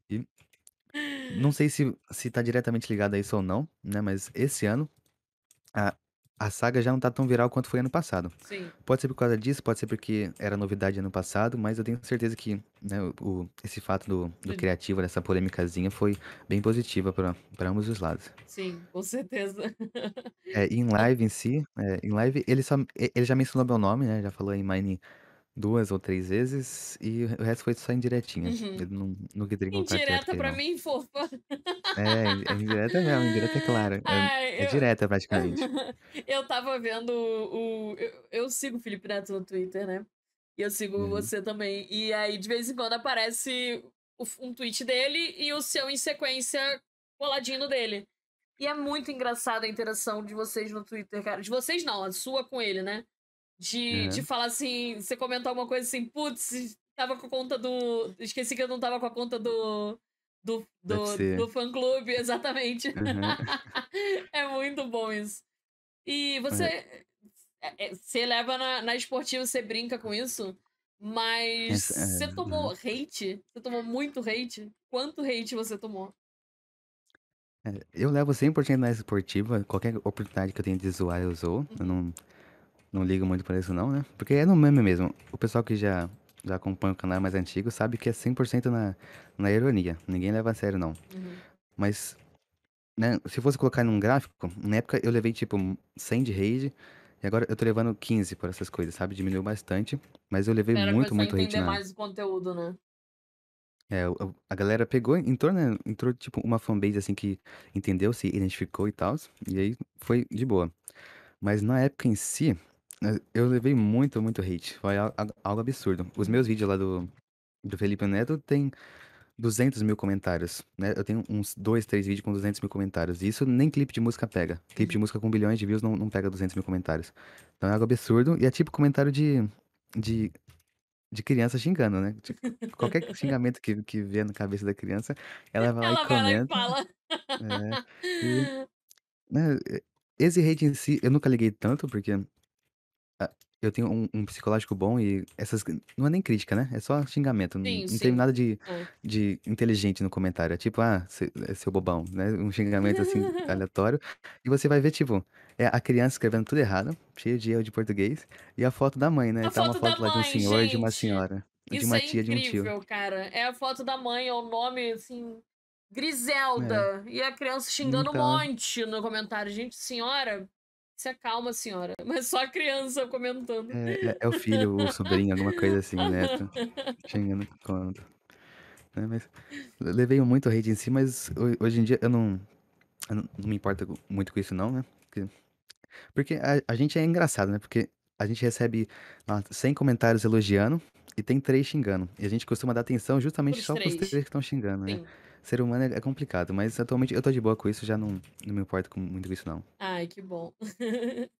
E não sei se se tá diretamente ligado a isso ou não, né, mas esse ano, a a saga já não tá tão viral quanto foi ano passado. Sim. Pode ser por causa disso, pode ser porque era novidade ano passado, mas eu tenho certeza que né, o, esse fato do, do Sim. criativo, dessa polêmicazinha, foi bem positiva para ambos os lados. Sim, com certeza. É, e em live em si, é, em live ele, só, ele já mencionou meu nome, né? Já falou em Mine duas ou três vezes, e o resto foi só indiretinha. Uhum. Ele não, não queria colocar perto Indireta pra mim, fofa. É, é indireta mesmo, indireta é clara. É, Ai, é eu- direta praticamente. Eu tava vendo o. o- eu, eu sigo o Felipe Neto no Twitter, né? E eu sigo Uhum. você também. E aí, de vez em quando, aparece o- um tweet dele e o seu em sequência coladinho dele. E é muito engraçada a interação de vocês no Twitter, cara. De vocês não, a sua com ele, né? De, Uhum. de falar assim, você comentar uma coisa assim, putz, tava com a conta do. Esqueci que eu não tava com a conta do. Do, do, do fã clube, exatamente. Uhum. é muito bom isso. E você. é, é, Você leva na, na esportiva, você brinca com isso, mas é, você tomou hate? Você tomou muito hate? Quanto hate você tomou? É, eu levo 100% na esportiva, qualquer oportunidade que eu tenho de zoar, eu zoo. Eu não, não ligo muito pra isso não, né? Porque é no meme mesmo. O pessoal que já, já acompanha o canal mais antigo sabe que é 100% na, na ironia. Ninguém leva a sério, não. Uhum. Mas, né, se fosse colocar num gráfico, na época eu levei tipo 100 de rage, e agora eu tô levando 15 por essas coisas, sabe? Diminuiu bastante, mas eu levei Era muito, muito hate entender na... mais o conteúdo, né? É, a galera pegou, entrou, né? Entrou, tipo, uma fanbase, assim, que entendeu, se identificou e tal. E aí foi de boa. Mas na época em si, eu levei muito, muito hate. Foi al- al- algo absurdo. Os meus vídeos lá do, do Felipe Neto tem 200 mil comentários, né? Eu tenho uns dois, três vídeos com 200 mil comentários. E isso nem clipe de música pega. Clipe de música com bilhões de views não, não pega 200 mil comentários. Então é algo absurdo. E é tipo comentário de, de, de criança xingando, né? Tipo, qualquer xingamento que, que vê na cabeça da criança, ela vai lá Ela e vai lá e comenta. fala. É, e, né, esse hate em si, eu nunca liguei tanto, porque ah, eu tenho um, um psicológico bom e essas. Não é nem crítica, né? É só xingamento. Não, Sim, não sim. tem nada de, É. de inteligente no comentário. É tipo, ah, cê- é seu bobão, né? Um xingamento assim, aleatório. E você vai ver, tipo, é a criança escrevendo tudo errado, cheio de erro de português, e a foto da mãe, né? A tá uma foto da foto lá de um mãe, senhor e de uma gente. senhora. De Isso uma é tia, de um tio. incrível, cara. É a foto da mãe, é o nome, assim, Griselda. E a criança xingando um Então. monte no comentário. Gente, senhora, se acalma, senhora. Mas só a criança comentando. É, é- é o filho, o sobrinho, alguma coisa assim, neto. Xingando quando. Né, mas levei muito hate em si, mas ho- hoje em dia eu não, eu não, me importo muito com isso não, né? Porque, porque a, a gente é engraçado, né? Porque a gente recebe ah, 100 comentários elogiando e tem três xingando. E a gente costuma dar atenção justamente só pros três. três que estão xingando, né? Ser humano é, é complicado, mas atualmente eu tô de boa com isso, já não, não me importo com, muito com isso não. Ai, que bom.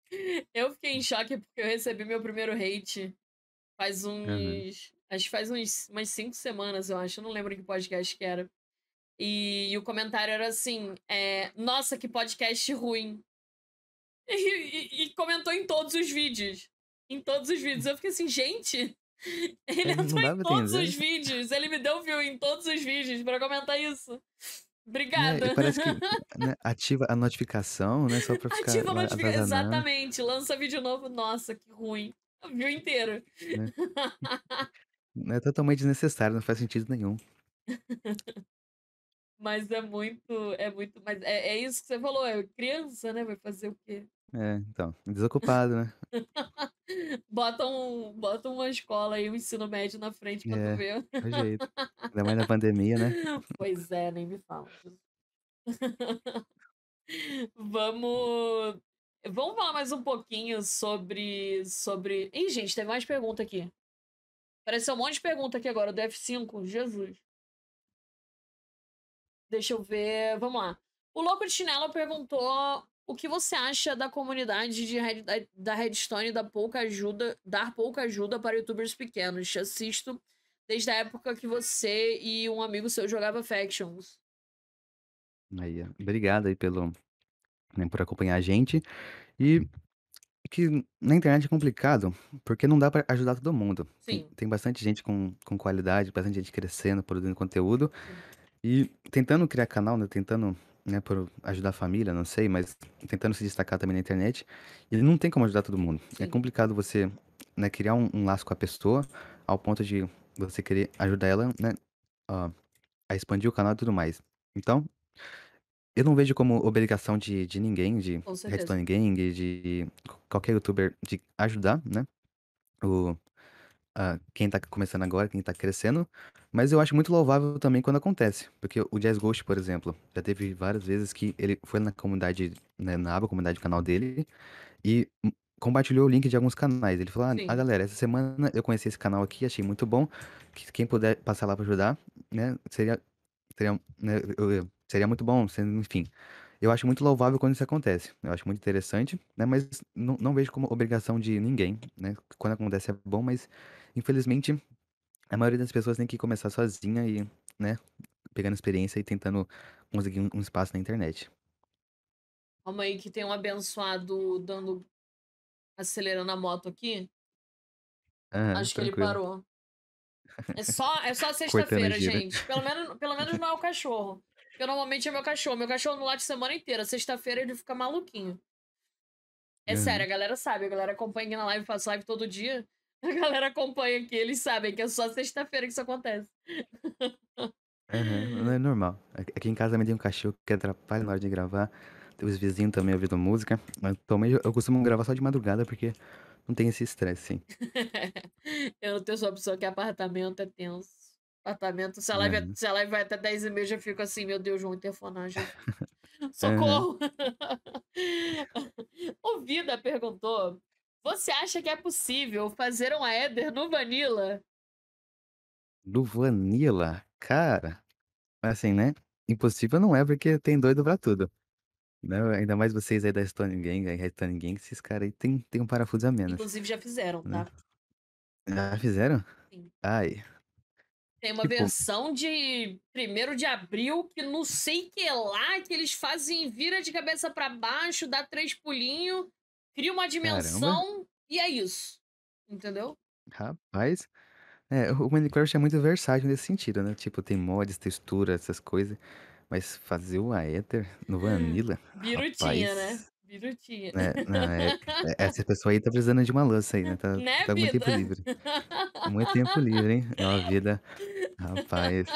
eu fiquei em choque porque eu recebi meu primeiro hate faz uns. Acho que faz uns, umas cinco semanas, eu acho. Eu não lembro que podcast que era. E, e o comentário era assim: é, Nossa, que podcast ruim. E, e- e comentou em todos os vídeos. Em todos os vídeos. Eu fiquei assim, gente. Ele É, entrou em todos os vídeos. Ele me deu view em todos os vídeos pra comentar isso. Né, Obrigada. parece que né, ativa a notificação, né? Só pra ficar Ativa a notificação. atazanando. Exatamente. Lança vídeo novo. Nossa, que ruim. Viu inteiro. É totalmente desnecessário, não faz sentido nenhum. Mas é muito. É muito. Mas é, é isso que você falou. É criança, né? Vai fazer o quê? É, então, desocupado, né? Bota, um, bota uma escola aí, um ensino médio na frente pra É. tu ver. É jeito. Ainda mais na pandemia, né? Pois é, nem me fala. Vamos. Vamos falar mais um pouquinho sobre. sobre. Ih, gente, teve mais pergunta aqui. Apareceu um monte de pergunta aqui agora, do F5. Jesus. Deixa eu ver. Vamos lá. O Louco de Chinelo perguntou o que você acha da comunidade de Red- da- da Redstone dar pouca ajuda, dar pouca ajuda para youtubers pequenos. Assisto desde a época que você e um amigo seu jogava Factions. Aí, obrigado aí pelo, né, por acompanhar a gente. E que na internet é complicado, porque não dá pra ajudar todo mundo. Tem, Sim. tem bastante gente com, com qualidade, bastante gente crescendo, produzindo conteúdo. E tentando criar canal, né? Tentando né, por ajudar a família, não sei, mas tentando se destacar também na internet, ele não tem como ajudar todo mundo. É Sim, complicado você, né, criar um, um laço com a pessoa ao ponto de você querer ajudar ela, né, a, a expandir o canal e tudo mais. Então, eu não vejo como obrigação de, de ninguém, de. Redstone Gang, de qualquer youtuber, de ajudar, né, o, a quem tá começando agora, quem tá crescendo, mas eu acho muito louvável também quando acontece, porque o Jazz Ghost, por exemplo, já teve várias vezes que ele foi na comunidade, né, na aba comunidade do canal dele e compartilhou o link de alguns canais. Ele falou: "Ah, ah, Sim. galera, essa semana eu conheci esse canal aqui, achei muito bom, que quem puder passar lá pra ajudar, né, seria seria, né, eu- seria muito bom, enfim. Eu acho muito louvável quando isso acontece. Eu acho muito interessante, né? Mas não, não vejo como obrigação de ninguém, né? Quando acontece é bom, mas infelizmente a maioria das pessoas tem que começar sozinha e, né, pegando experiência e tentando conseguir um, um espaço na internet. Calma aí que tem um abençoado dando acelerando a moto aqui. Aham, Acho que ele tranquilo. parou. É só, é só sexta-feira, gente. Pelo menos, pelo menos não é o cachorro. Porque normalmente é meu cachorro. Meu cachorro não late semana inteira. Sexta-feira ele fica maluquinho. É sério, a galera sabe. A galera acompanha aqui na live, faço live todo dia. A galera acompanha aqui, eles sabem que é só sexta-feira que isso acontece. aham, não é normal. Aqui em casa também tem um cachorro que atrapalha na hora de gravar. Tem os vizinhos também ouvindo música. Mas também eu eu costumo gravar só de madrugada porque não tem esse estresse, assim. eu não tenho essa opção que apartamento é tenso. Apartamento, se a live, é- Aham, se a live vai até 10 e meia, já fico assim, meu Deus, vão interfonar, aham. Socorro! o Vida perguntou: Você acha que é possível fazer um Aether no Vanilla? Do Vanilla, cara, assim, né? Impossível não é porque tem doido pra tudo. Né? Ainda mais vocês aí da Stone Gang, aí, Stone Gang, esses caras aí tem, tem um parafuso a menos, Inclusive já fizeram, né? tá? Já fizeram? Sim. Ai, Tem uma tipo, versão de primeiro de abril que não sei que lá, que eles fazem vira de cabeça para baixo, dá três pulinhos, cria uma caramba, dimensão e é isso. Entendeu? rapaz. É, o Minecraft é muito versátil nesse sentido, né? Tipo, tem mods, textura, essas coisas. Mas fazer o Aether no Vanilla, Birutinha, né? rapaz. Birutinha. Né? Não, é, é- essa pessoa aí tá precisando de uma lança aí, né? Tá, né, tá muito tempo livre. Muito tempo livre, hein? É uma vida, rapaz.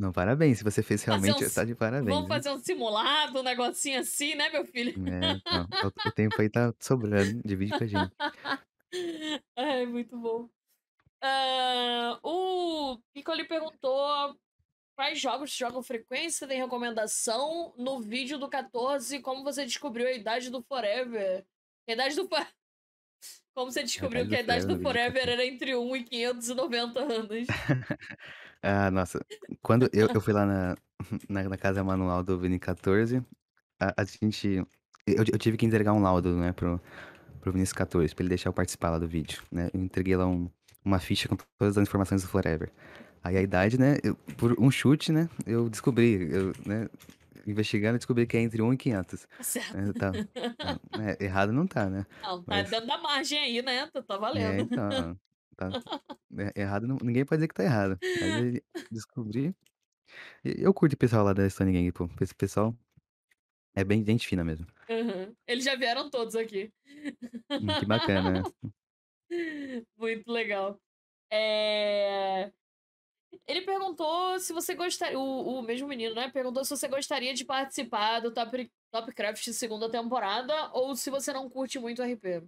Não, parabéns. Se você fez realmente, uns. tá de parabéns, Vamos fazer um simulado, um negocinho assim, né, meu filho? É, não, o, tempo aí tá sobrando? Divide com a gente. Ai, muito bom. Ah, o Piccoli perguntou quais jogos jogam frequência, tem recomendação no vídeo do 14, como você descobriu a idade do Forever. A idade do Como você A descobriu idade que do a idade Forever do no vídeo Forever 14. era entre 1 e 590 anos. Ah, nossa. Quando eu, eu fui lá na, na, na casa manual do Vini 14, a, a gente. Eu, eu tive que entregar um laudo, né, pro, pro Vinícius 14, pra ele deixar eu participar lá do vídeo, né? Eu entreguei lá um, uma ficha com todas as informações do Forever. Aí a idade, né, eu- por um chute, né, eu descobri, eu, né, investigando, descobri que é entre 1 e 500. Tá certo. É, tá, tá, é, errado não tá, né? Não, tá Mas, dentro da margem aí, né? Tá, tá é, valendo. então, tá, é, errado, não- ninguém pode dizer que tá errado. Mas eu descobri. e Eu curto o pessoal lá da Stone Gang, pô. Esse pessoal é bem gente fina mesmo. Uhum. Eles já vieram todos aqui. Hum, Que bacana, né? Muito legal. É... Ele perguntou se você gostaria. O, o mesmo menino, né? Perguntou se você gostaria de participar do Top, Topcraft segunda temporada ou se você não curte muito RP.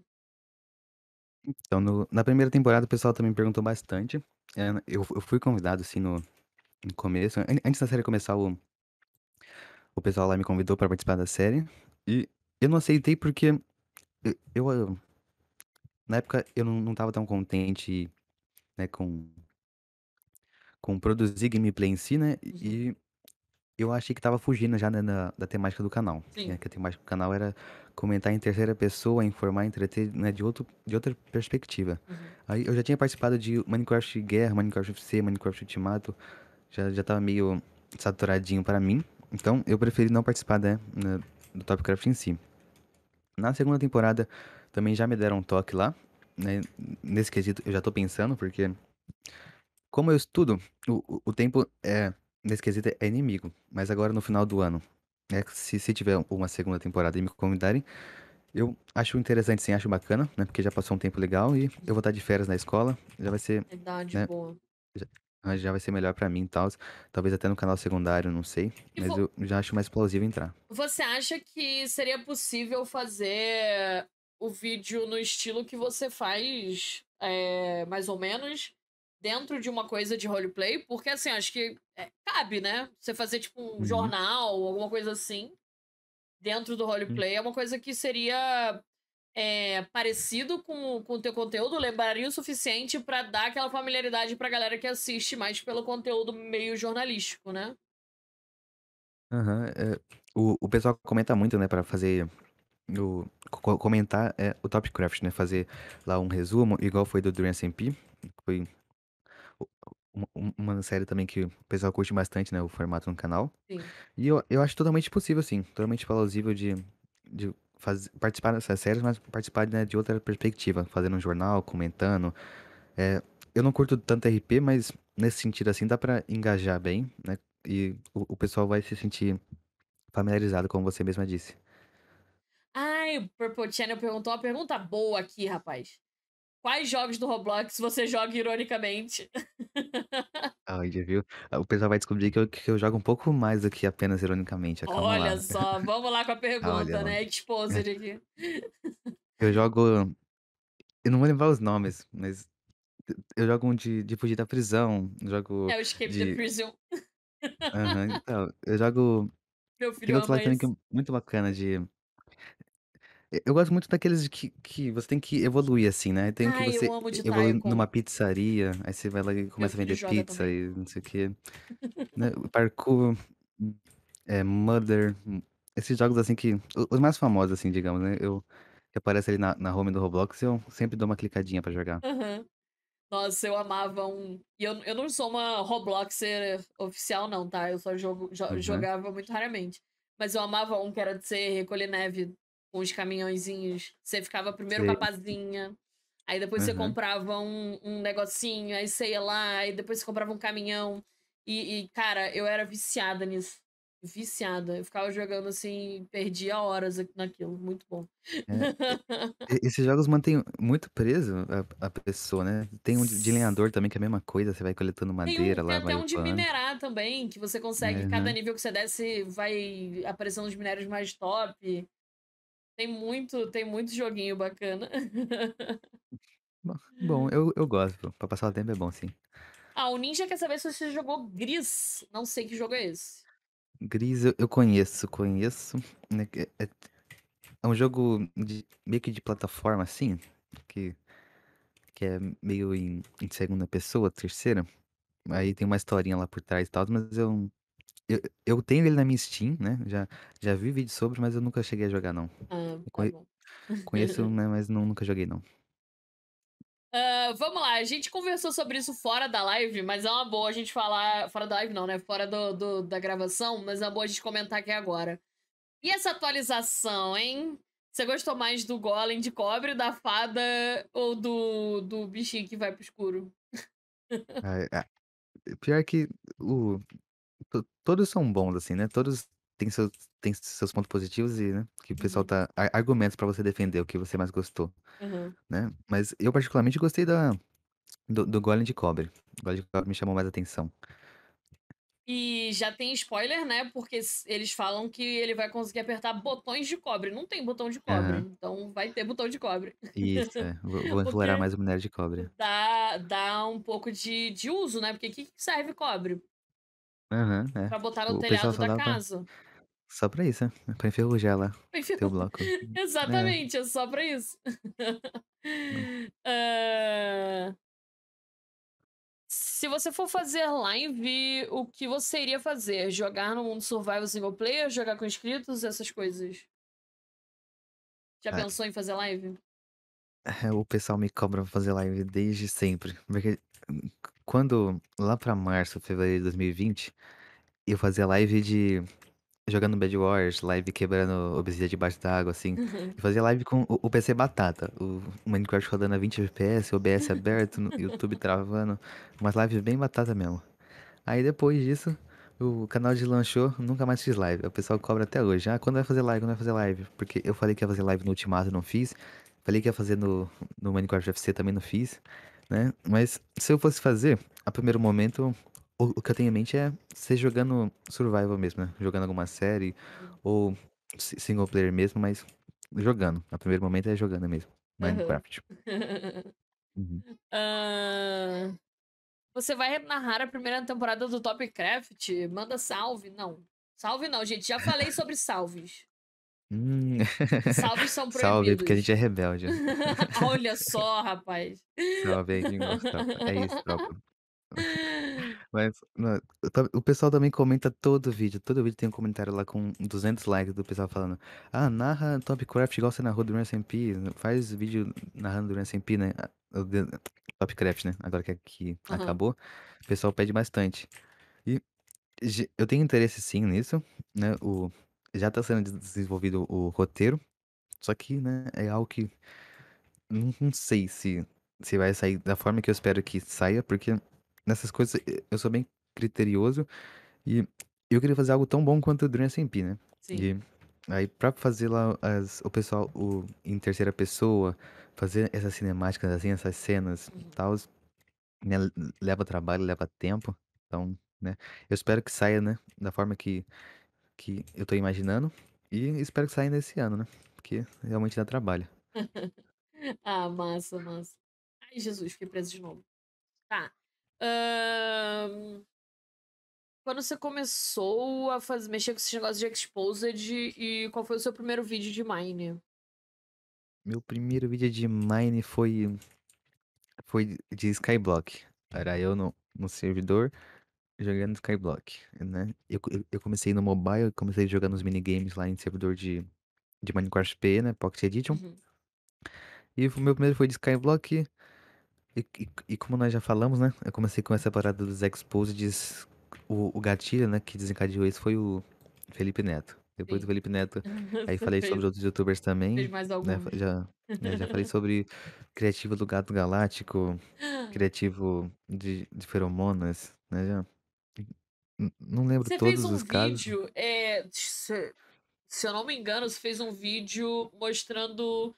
Então, no- na primeira temporada, o pessoal também perguntou bastante. É, eu, eu fui convidado, assim, no, no começo. an- Antes da série começar, o, o pessoal lá me convidou pra participar da série. E eu não aceitei porque eu, eu, eu- na época, eu não, não tava tão contente, né, com, com produzir gameplay em si, né? Uhum. E eu achei que tava fugindo já, né, da, da temática do canal. né, Sim. que a temática do canal era comentar em terceira pessoa, informar, entreter, né, de, outro, de outra perspectiva. Uhum. Aí eu já tinha participado de Minecraft Guerra, Minecraft FC, Minecraft Ultimato, já, já tava meio saturadinho para mim, então eu preferi não participar, né, na- do Topcraft em si. Na segunda temporada também já me deram um toque lá, né, nesse quesito eu já tô pensando, porque como eu estudo, o, o tempo é, nesse quesito é inimigo, mas agora no final do ano, É, se, se tiver uma segunda temporada e me convidarem, eu acho interessante sim, acho bacana, né? Porque já passou um tempo legal e eu vou estar de férias na escola, já vai ser, Verdade, né? boa. Já, ah, já vai ser melhor pra mim e tal. Talvez até no canal secundário, não sei. E Mas vo- eu já acho mais plausível entrar. você acha que seria possível fazer o vídeo no estilo que você faz, é, mais ou menos, dentro de uma coisa de roleplay? Porque, assim, acho que é, cabe, né? Você fazer, tipo, um Uhum. jornal, alguma coisa assim, dentro do roleplay. É uma coisa que seria é, parecido com, com o teu conteúdo, lembraria o suficiente pra dar aquela familiaridade pra galera que assiste mais pelo conteúdo meio jornalístico, né? Aham, é, o, o pessoal comenta muito, né, pra fazer o co- comentar é o Topcraft, né, fazer lá um resumo, igual foi do Dream SMP, foi uma, uma série também que o pessoal curte bastante, né, o formato no canal. Sim. E eu, eu acho totalmente possível, sim, totalmente plausível de, de faz, participar dessas séries, mas participar, né, de outra perspectiva, fazendo um jornal, comentando. É, eu não curto tanto RP, mas nesse sentido assim dá pra engajar bem, né, e o, o pessoal vai se sentir familiarizado, como você mesma disse. Ai, o Purple Channel perguntou uma pergunta boa aqui, rapaz. Quais jogos do Roblox você joga ironicamente? Já viu? O pessoal vai descobrir que eu, que eu jogo um pouco mais do que apenas ironicamente. Calma Olha lá. só, vamos lá com a Olha pergunta, lá. né? Exposed aqui. Eu jogo. Eu não vou lembrar os nomes, mas eu jogo um de, de fugir da prisão. Jogo É o Escape the de. Prison. Aham, então, eu jogo. Meu Tem filho outro lá ama também que é muito bacana de. Eu gosto muito daqueles que, que você tem que evoluir, assim, né? Tem um que Ai, eu você amo de evolui Tycoon. numa pizzaria, aí você vai lá e Meu começa a filho vender joga pizza também. e não sei o quê. Né? Parkour, é, Mother, esses jogos assim que. o- Os mais famosos, assim, digamos, né? Eu que aparece ali na, na home do Roblox, eu sempre dou uma clicadinha pra jogar. Aham. Nossa, eu amava um. E eu, eu não sou uma Robloxer oficial, não, tá? Eu só jogo, jo- Uhum. jogava muito raramente. Mas eu amava um que era de você recolher neve com os caminhõezinhos. Você ficava primeiro com a Sei. pazinha. Aí depois você Uhum. comprava um, um negocinho, aí você ia lá, aí depois você comprava um caminhão. E, e, cara, eu era viciada nisso. Viciada. Eu ficava jogando assim, perdia horas naquilo. Muito bom. É, esses jogos mantêm muito preso a, a pessoa, né? Tem um de, lenhador também, que é a mesma coisa, você vai coletando Tem, madeira um, tem lá, até vai um de minerar também, que você consegue, cada Uhum. nível que você desce, vai aparecendo os minérios mais top. Tem muito, tem muito joguinho bacana. Bom, bom, eu, eu gosto, pra passar o tempo é bom, sim. ah, o Ninja quer saber se você jogou Gris. Não sei que jogo é esse. Gris eu, eu conheço, conheço. que É, é um jogo de, meio que de plataforma, assim, que, que é meio em, em segunda pessoa, terceira. Aí tem uma historinha lá por trás e tal, mas eu, eu, eu tenho ele na minha Steam, né? Já, já vi vídeo sobre, mas eu nunca cheguei a jogar, não. Ah, Eu tá conhe- bom. conheço, né, mas não, nunca joguei, não. Ah, vamos lá, a gente conversou sobre isso fora da live, mas é uma boa a gente falar. Fora da live, não, né? Fora do, do- da gravação, mas é uma boa a gente comentar aqui agora. E essa atualização, hein? Você gostou mais do golem de cobre, da fada ou do, do bichinho que vai pro escuro? Ah, ah, pior que o, todos são bons, assim, né? Todos têm seus, têm seus pontos positivos e, né? Que o pessoal Uhum. tá. ar- Argumentos pra você defender o que você mais gostou, Uhum. né? Mas eu, particularmente, gostei da, do, do Golem de Cobre. O Golem de Cobre me chamou mais atenção. E já tem spoiler, né? Porque s- eles falam que ele vai conseguir apertar botões de cobre. Não tem botão de cobre, Aham. então vai ter botão de cobre. Isso, é. Vou, vou O explorar que mais o minério de cobre. dá, dá um pouco de, de uso, né? Porque o que que serve cobre? Aham, é. Pra botar no O pessoal telhado só da dá pra, casa. só pra isso, né? Pra enferrujar lá teu bloco. É. Exatamente, é só pra isso. Ah, Se você for fazer live, o que você iria fazer? Jogar no mundo survival single player, jogar com inscritos, essas coisas? Já Ah, pensou em fazer live? é, o pessoal me cobra pra fazer live desde sempre. Porque hum, quando, lá pra março, fevereiro de 2020, eu fazia live de jogando Bad Wars, live quebrando obsidian debaixo d'água, assim. Eu fazia live com o, o PC batata, o Minecraft rodando a 20 FPS, OBS aberto, no YouTube travando. Umas lives bem batata mesmo. Aí depois disso, O canal deslanchou, nunca mais fiz live. O pessoal cobra até hoje. Ah, quando vai fazer live? Quando vai fazer live? Porque eu falei que ia fazer live no Ultimato, não fiz. Falei que ia fazer no, no Minecraft FC, também não fiz, né? Mas se eu fosse fazer, a primeiro momento, o, o que eu tenho em mente é ser jogando survival mesmo, né? Jogando alguma série ou si- single player mesmo, mas jogando. A primeiro momento é jogando mesmo. Minecraft. Uhum. Você vai narrar a primeira temporada do Topcraft? Manda salve. Não. Salve não, gente. Já falei sobre salves. Hum. Salves são Salve aí, porque a proibidos. gente é rebelde. Olha só, rapaz. Salve aí. É isso, tropa. Mas, eu o pessoal também comenta todo vídeo, todo vídeo tem um comentário lá com 200 likes do pessoal falando: "Ah, narra Topcraft igual você narrou Durance MP, faz vídeo narrando Durance MP, né, ah, o de Topcraft, né, agora que que Aham. acabou, o pessoal pede bastante. E ge eu tenho interesse sim nisso, né, o já tá sendo des desenvolvido o roteiro, só que, né, é algo que não não sei se se vai sair da forma que eu espero que saia, porque nessas coisas eu sou bem criterioso e eu queria fazer algo tão bom quanto o Dream SMP, né. Sim. E aí pra fazer lá as o pessoal o em terceira pessoa, fazer essas cinemáticas, assim, essas cenas, e Uhum. tals, né, le leva trabalho, leva tempo, então, né, eu espero que saia, né, da forma que que eu tô imaginando e espero que saia ainda esse ano, né, porque realmente dá trabalho. Ah, massa, massa. Ai, Jesus, fiquei presa de novo. Tá. Quando você começou a faz mexer com esse negócio de exposed e qual foi o seu primeiro vídeo de Mine? Meu primeiro vídeo de Mine foi foi de Skyblock. Era eu no no servidor, jogando Skyblock, né. Eu eu eu comecei no mobile, comecei jogando os minigames lá em servidor de de Minecraft PE, né, Pocket Edition. Uhum. E o meu primeiro foi de Skyblock, e e e como nós já falamos, né, eu comecei com essa parada dos exposeds, o o gatilho, né, que desencadeou isso foi o Felipe Neto. Depois do Sim. Felipe Neto, aí falei sobre Fez outros youtubers fez também, mais né, alguns. já né, já falei sobre criativo do Gato Galáctico, criativo de de feromonas, né, já não lembro Você fez todos um os casos. vídeo, eh, se se eu não me engano, você fez um vídeo mostrando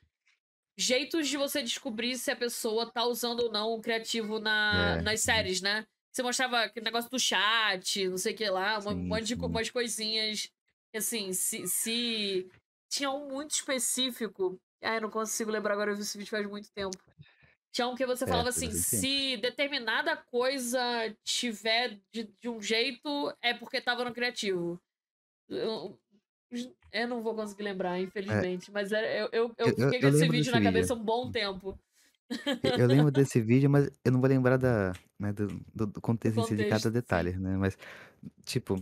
jeitos de você descobrir se a pessoa tá usando ou não o criativo na É, nas uhum. séries, né. Você mostrava aquele negócio do chat, não sei o que lá, uma um Sim, monte de sim. umas coisinhas, assim, se se tinha um muito específico, ai, eu não consigo lembrar agora, eu vi esse vídeo faz muito tempo. Tinha um que você É, falava faz assim. "Se determinada coisa tiver de de um jeito, é porque estava no criativo". Eu eu não vou conseguir lembrar, É. infelizmente, mas era eu eu Eu eu fiquei com esse vídeo na vídeo. cabeça um bom tempo. Eu lembro desse vídeo, mas eu não vou lembrar da né, do do contexto si de cada contexto, detalhe, né, mas, tipo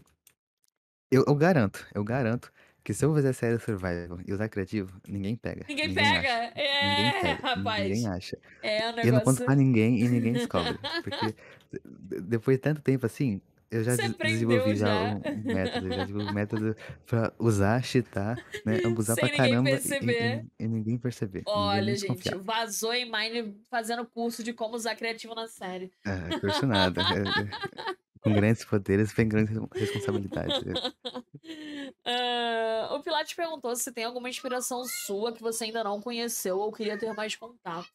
eu eu garanto, eu garanto que se eu fizer série survival e usar criativo, ninguém pega, Ninguém ninguém pega! acha, ninguém É, pega, ninguém rapaz. acha. É um E eu não conto negócio pra ninguém e ninguém descobre, porque de de depois de tanto tempo assim, eu já Você desenvolvi já já. um método, eu já desenvolvi um método pra usar, cheatar, né, abusar pra Sem ninguém caramba e e perceber. e ninguém perceber, ninguém Olha, gente, desconfiar. vazou em Mine fazendo curso de como usar criativo na série. É, curso nada, eh eh, com grandes poderes vem grandes responsabilidades. Hã, o Pilates perguntou se tem alguma inspiração sua que você ainda não conheceu ou queria ter mais contato.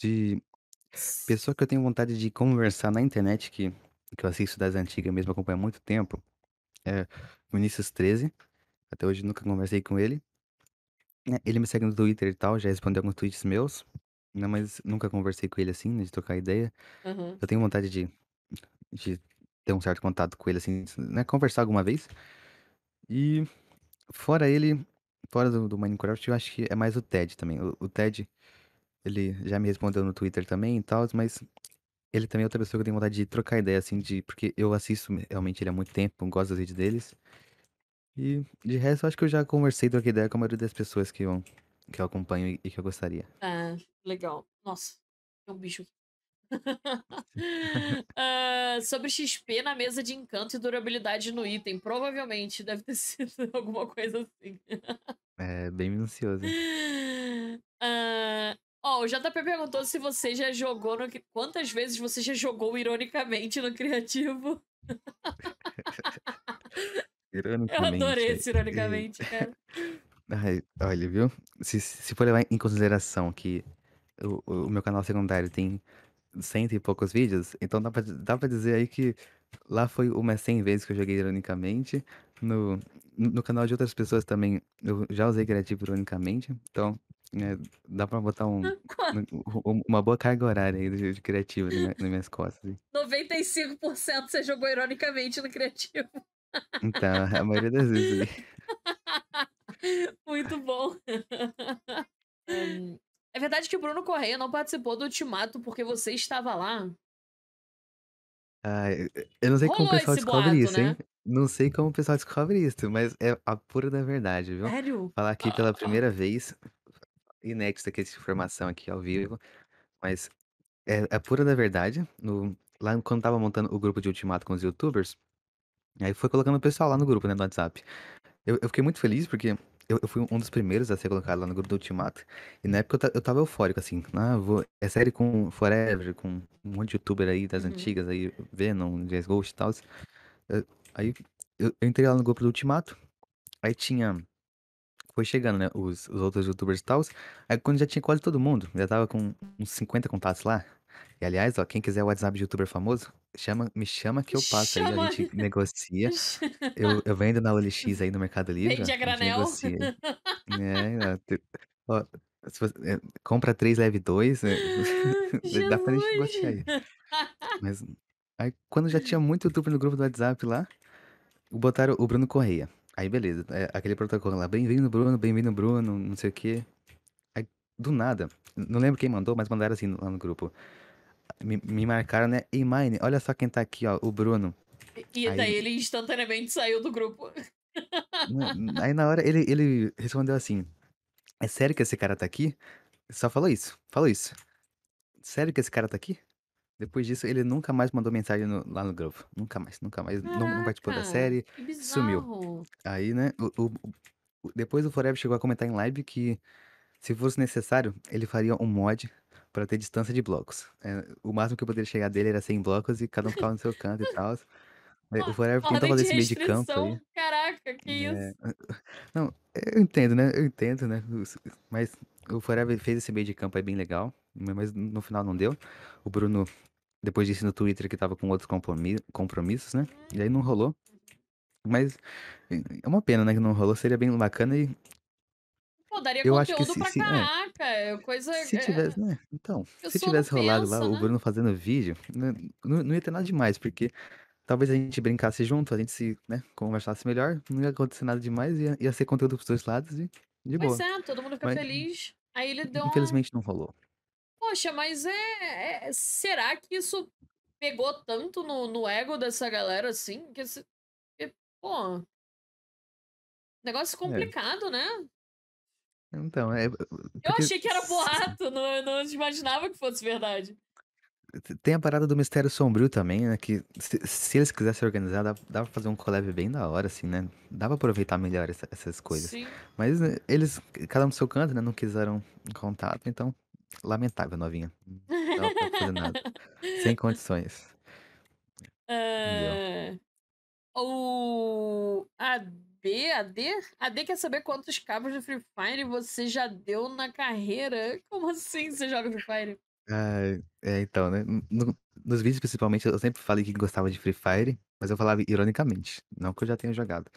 De pessoa que eu tenho vontade de conversar na internet, que que eu assisto das antigas mesmo, acompanho há muito tempo, é Vinicius13, até hoje nunca conversei com ele. Né, ele me segue no Twitter e tal, já respondeu alguns tweets meus, né, mas nunca conversei com ele, assim, né, de trocar ideia. Aham. Eu tenho vontade de de ter um certo contato com ele, assim, né, conversar alguma vez. E fora ele, fora do do Minecraft, eu acho que é mais o Ted também. O o Ted, ele já me respondeu no Twitter também e tals, mas ele também é outra pessoa que eu tenho vontade de trocar ideia, assim, de porque eu assisto realmente ele há muito tempo, gosto dos vídeos deles. E de resto, eu acho que eu já conversei, troquei ideia com a maioria das pessoas que eu que eu acompanho e que eu gostaria. Ah, legal. Nossa, tem um bicho aqui. Hã, sobre XP na mesa de encanto e durabilidade no item, provavelmente deve ter sido alguma coisa assim. É, bem minucioso. Hã Ó, o JP perguntou se você já jogou no. Quantas vezes você já jogou ironicamente no criativo? Eu adorei Ironicamente, esse é. ironicamente, cara. Ai, olha, viu? Se, se for levar em consideração que o, o meu canal secundário tem cento e poucos vídeos, então dá pra, dá pra dizer aí que lá foi umas 100 vezes que eu joguei ironicamente. No, no canal de outras pessoas também eu já usei criativo ironicamente, então é, dá pra botar um, um- uma boa carga horária aí de, de criativo nas minha- nas minhas costas. hein? 95% você jogou ironicamente no criativo. Então, a maioria das vezes aí. Muito bom. É verdade que o Bruno Correia não participou do Ultimato porque você estava lá? Ah, eu não sei como o Rolou pessoal descobre boato, isso, hein? né? Não sei como o pessoal descobre isso, mas é a pura da verdade, viu? Sério? Falar aqui pela primeira vez, inédita aqui essa informação aqui ao vivo, mas é a pura da verdade. No, lá quando tava montando o grupo de Ultimato com os YouTubers, aí foi colocando o pessoal lá no grupo, né, no WhatsApp. Eu, eu fiquei muito feliz porque eu, eu fui um dos primeiros a ser colocado lá no grupo do Ultimato. E na época eu, eu tava eufórico, assim. Ah, vou, é série com Forever, com um monte de youtuber aí das Uhum. antigas, aí, Venom, Jazz Ghost e tal. Eu- Aí eu, eu entrei lá no grupo do Ultimato, aí tinha. Foi chegando, né? Os, os outros youtubers e tal. Aí quando já tinha quase todo mundo, já tava com uns 50 contatos lá. E aliás, ó, quem quiser o WhatsApp de youtuber famoso, chama, me chama que eu passo aí, Chama. a gente negocia. Eu, eu vendo na OLX aí no Mercado Livre, Vende a a gente granel. negocia. É, ó, te- ó, se você- é, compra 3, leve 2, dá pra gente negociar aí. Mas aí quando já tinha muito youtuber no grupo do WhatsApp lá, botaram o Bruno Correia. Aí beleza, é, aquele protocolo lá, bem-vindo Bruno, bem-vindo Bruno, não sei o quê. Aí do nada, não lembro quem mandou, mas mandaram assim lá no grupo. Me, me marcaram, né? Ei, Mine, olha só quem tá aqui, ó, o Bruno. E Aí- daí ele instantaneamente saiu do grupo. Aí na hora ele, ele respondeu assim: É sério que esse cara tá aqui? Só falou isso, falou isso. Sério que esse cara tá aqui? Depois disso, ele nunca mais mandou mensagem no- lá no grupo. Nunca mais, nunca mais. Não, não participou da Caraca, série. Sumiu. Aí, né? o- o- o- depois o Forever chegou a comentar em live que, se fosse necessário, ele faria um mod pra ter distância de blocos. É, o máximo que eu poderia chegar dele era 100 blocos e cada um ficava no seu canto e tal. É, O Forever tentou fazer esse meio de campo aí. Caraca, que É, isso? Não, eu entendo, né? Eu entendo, né? Mas o Forever fez esse meio de campo aí bem legal, mas no final não deu. O Bruno, depois disse no Twitter que tava com outros compromi- compromissos, né? E aí não rolou. Mas é uma pena, né? Que não rolou. Seria bem bacana e Pô, daria eu acho que conteúdo se, pra é, caraca. é Coisa. se é, tivesse, né? Então, se tivesse rolado lá pensa, o né? Bruno fazendo vídeo, né, não, não ia ter nada demais, porque talvez a gente brincasse junto, a gente se, né, conversasse melhor, não ia acontecer nada demais, ia, ia ser conteúdo pros dois lados e de boa. Pois é, todo mundo fica Mas feliz. Aí ele deu uma. infelizmente não rolou. Poxa, mas é, é- Será que isso pegou tanto no, no ego dessa galera assim? Que, esse- que, pô. Negócio complicado, né? Então, é. Eu porque achei que era boato, não, não imaginava que fosse verdade. Tem a parada do mistério sombrio também, né? Que se, se eles quisessem organizar, dá pra fazer um collab bem da hora, assim, né? Dá pra aproveitar melhor essa- essas coisas. Sim. Mas né, eles, cada um no seu canto, né? Não quiseram contato, então, lamentável, novinha. Não dava pra fazer nada. Sem condições. É... O AD, AD? AD quer saber quantos cabos de Free Fire você já deu na carreira? Como assim você joga Free Fire? Ah, é, então, né? no- nos vídeos, principalmente, eu sempre falei que gostava de Free Fire, mas eu falava ironicamente, não que eu já tenha jogado.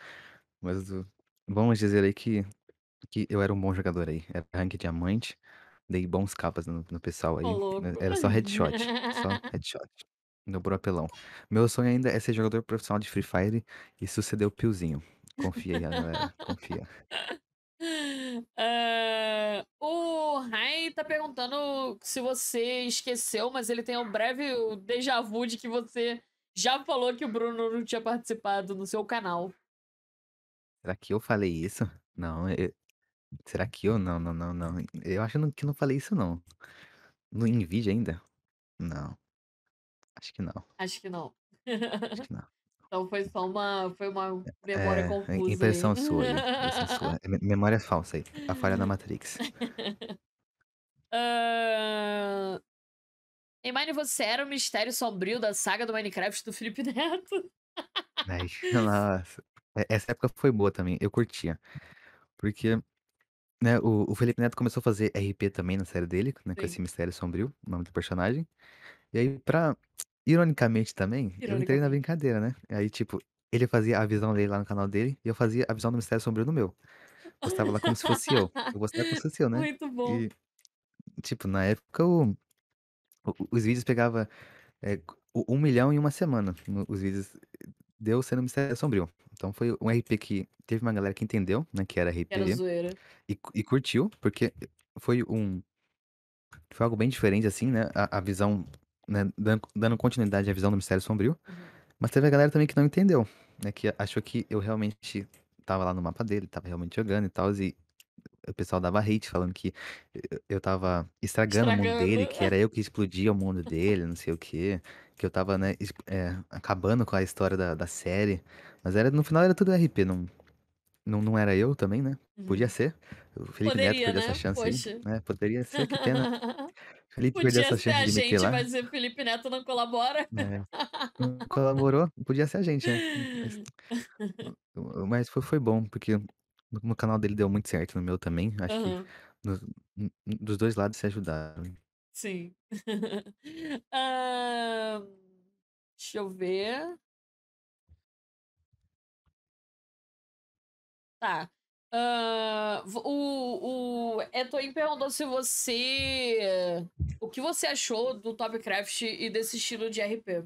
Mas o- vamos dizer aí que, que eu era um bom jogador aí. Era rank diamante, dei bons capas no, no pessoal aí. Né, Era só headshot, só headshot. No apelão. Meu sonho ainda é ser jogador profissional de Free Fire e suceder o Piozinho. Confia aí, galera. Confia. Ah, o Rai tá perguntando se você esqueceu, mas ele tem um breve déjà vu de que você já falou que o Bruno não tinha participado no seu canal. Será que eu falei isso? Não, eu- será que eu? Não, não, não, não. Eu acho que não falei isso, não. No vídeo ainda? Não. Acho que não. Acho que não. Acho que não. Então foi só uma, foi uma memória É, confusa. aí. impressão sua aí. Impressão sua. É me- Memória falsa aí. A falha da Matrix. Em Mine você era o mistério sombrio da saga do Minecraft do Felipe Neto. Ai, nossa. E essa época foi boa também, eu curtia. Porque, né, o o Felipe Neto começou a fazer RP também na série dele, né, com esse Sim. mistério sombrio, o nome do personagem. E aí pra ironicamente também, eu entrei na Ironicamente. brincadeira, né. Aí, tipo, ele fazia a visão dele lá no canal dele, e eu fazia a visão do mistério sombrio no meu. Postava lá como se fosse eu. Eu postava como se fosse eu, né. Muito bom. E, tipo, na época o o os vídeos pegava, eh, u 1.000.000 em 1 semana, no os vídeos de eu sendo o mistério sombrio. Então foi um RP que teve uma galera que entendeu, né, que era Era RP, zoeira. e cu e curtiu, porque foi um foi algo bem diferente, assim, né, a a visão, né, dan dando continuidade à visão do mistério sombrio. Uhum. Mas teve a galera também que não entendeu, né, que achou que eu realmente estava lá no mapa dele, estava realmente jogando e tals, e o pessoal dava hate falando que eu estava estragando o mundo Estragando. dele, que era eu que explodia o mundo dele, não sei o quê, que eu estava, né, eh, acabando com a história da da série. Mas era no final era tudo RP, não não não era eu também, né. Podia Uhum. ser, o Felipe Neto Poderia, perdeu essa né, chance aí, poxa. né, poderia ser, que pena. Felipe perdeu Podia essa ser chance a de meter gente, lá. mas o Felipe Neto não colabora. É. Não colaborou, podia ser a gente, né. Mas mas foi foi bom, porque no canal dele deu muito certo, no meu também, acho que Aham. dos 2 lados se ajudaram. Sim. Hã, deixa eu ver. Tá. Vo o o Etoin perguntou se você o que você achou do Topcraft e desse estilo de RP?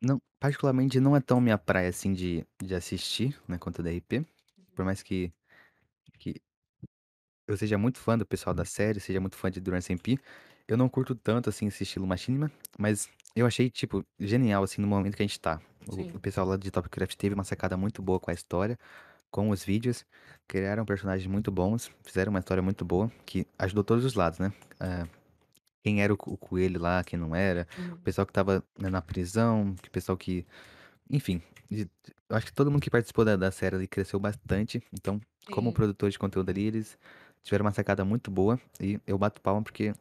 Não, particularmente não é tão minha praia, assim, de de assistir, né, conteúdo RP, Uhum. por mais que que eu seja muito fã do pessoal da série, seja muito fã de Durant SMP, eu não curto tanto, assim, esse estilo Machinima, mas eu achei, tipo, genial, assim, no momento que a gente tá. O o Sim. pessoal lá de Topcraft teve uma sacada muito boa com a história, com os vídeos, criaram personagens muito bons, fizeram uma história muito boa, que ajudou todos os lados, né. Eh, quem era o co o coelho lá, quem não era, o Uhum. pessoal que estava, né, na prisão, que pessoal que enfim, eu acho que todo mundo que participou da da série ali cresceu bastante, então, como Sim. produtor de conteúdo ali, eles tiveram uma sacada muito boa, e eu bato palma, porque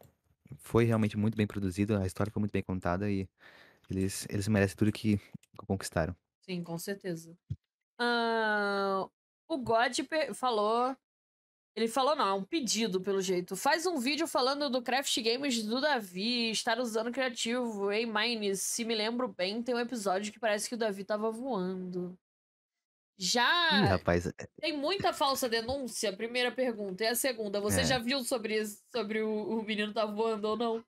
foi realmente muito bem produzido, a história foi muito bem contada e eles eles merecem tudo que conquistaram. Sim, com certeza. Hã, o God falou ele falou não, é um pedido pelo jeito: "Faz um vídeo falando do Craft Games do Davi estar usando criativo em Mine, se me lembro bem, tem um episódio que parece que o Davi estava voando". Ih, Já rapaz, eh tem muita falsa denúncia? Primeira pergunta. E a segunda, você já É. viu sobre sobre o o menino estar voando ou não?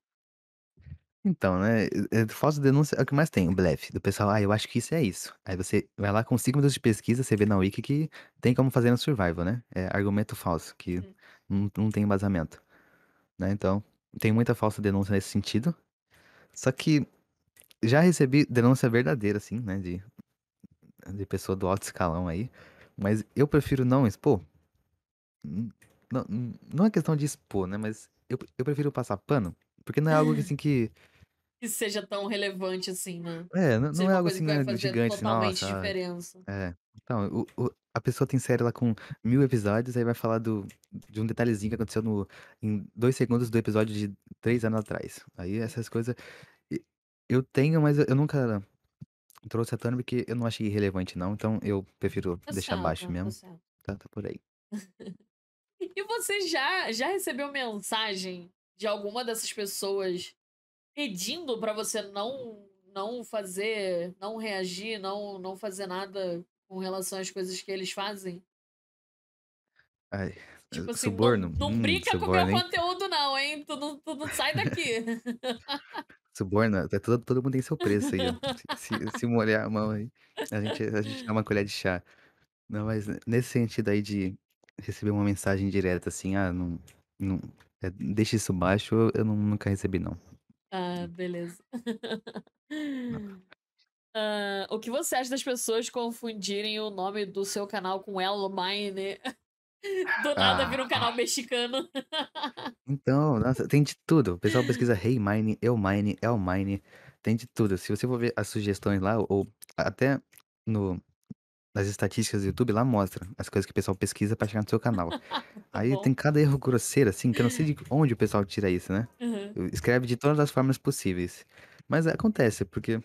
Então, né, eh, falsa denúncia é o que mais tem, o blefe, do pessoal: "Ah, eu acho que isso é isso". Aí você vai lá com 5 minutos de pesquisa, você vê na wiki que tem como fazer no survival, né. É argumento falso, que não não tem embasamento, né. Então, tem muita falsa denúncia nesse sentido. Só que já recebi denúncia verdadeira, assim, né, de de pessoa do alto escalão aí, mas eu prefiro não expor. Hum, não não é questão de expor, né, mas eu eu prefiro passar pano, porque não é algo assim, que Que seja tão relevante assim, né. É, não não é algo assim, né, gigante, totalmente nossa, diferença. é. Então, o o a pessoa tem série lá com 1000 episódios, aí vai falar do de um detalhezinho que aconteceu no em 2 segundos do episódio de 3 anos atrás. Aí essas coisa e eu tenho, mas eu nunca trouxe à tona, porque eu não achei relevante não, então eu prefiro Tá deixar baixo certo, tá mesmo, certo. tá tá por aí. E você já já recebeu mensagem de alguma dessas pessoas pedindo pra você não não fazer não reagir, não não fazer nada com relação às coisas que eles fazem? Ai, Tipo assim: "Não suborno? não Hum, brinca com o meu suborno, hein. conteúdo não, hein, tu não tu não sai daqui". Suborno, todo todo mundo tem seu preço aí. Se se se molhar a mão aí, a gente a gente dá uma colher de chá. Não, mas nesse sentido aí de receber uma mensagem direta, assim: "Ah, não não eh, deixa isso baixo", eu nu nunca recebi não. Ah, beleza. Não. Hã, o que você acha das pessoas confundirem o nome do seu canal com Elo Mine? Do nada vira um canal Ah. mexicano. Então, nossa, tem de tudo. O pessoal pesquisa Hey Mine, Eu Mine, El Mine, tem de tudo. Se você for ver as sugestões lá ou até no nas estatísticas do YouTube, lá mostra as coisas que o pessoal pesquisa pra chegar no seu canal. Aí bom. tem cada erro grosseiro, assim, que eu não sei de onde o pessoal tira isso, né. Aham. Escreve de todas as formas possíveis. Mas acontece, porque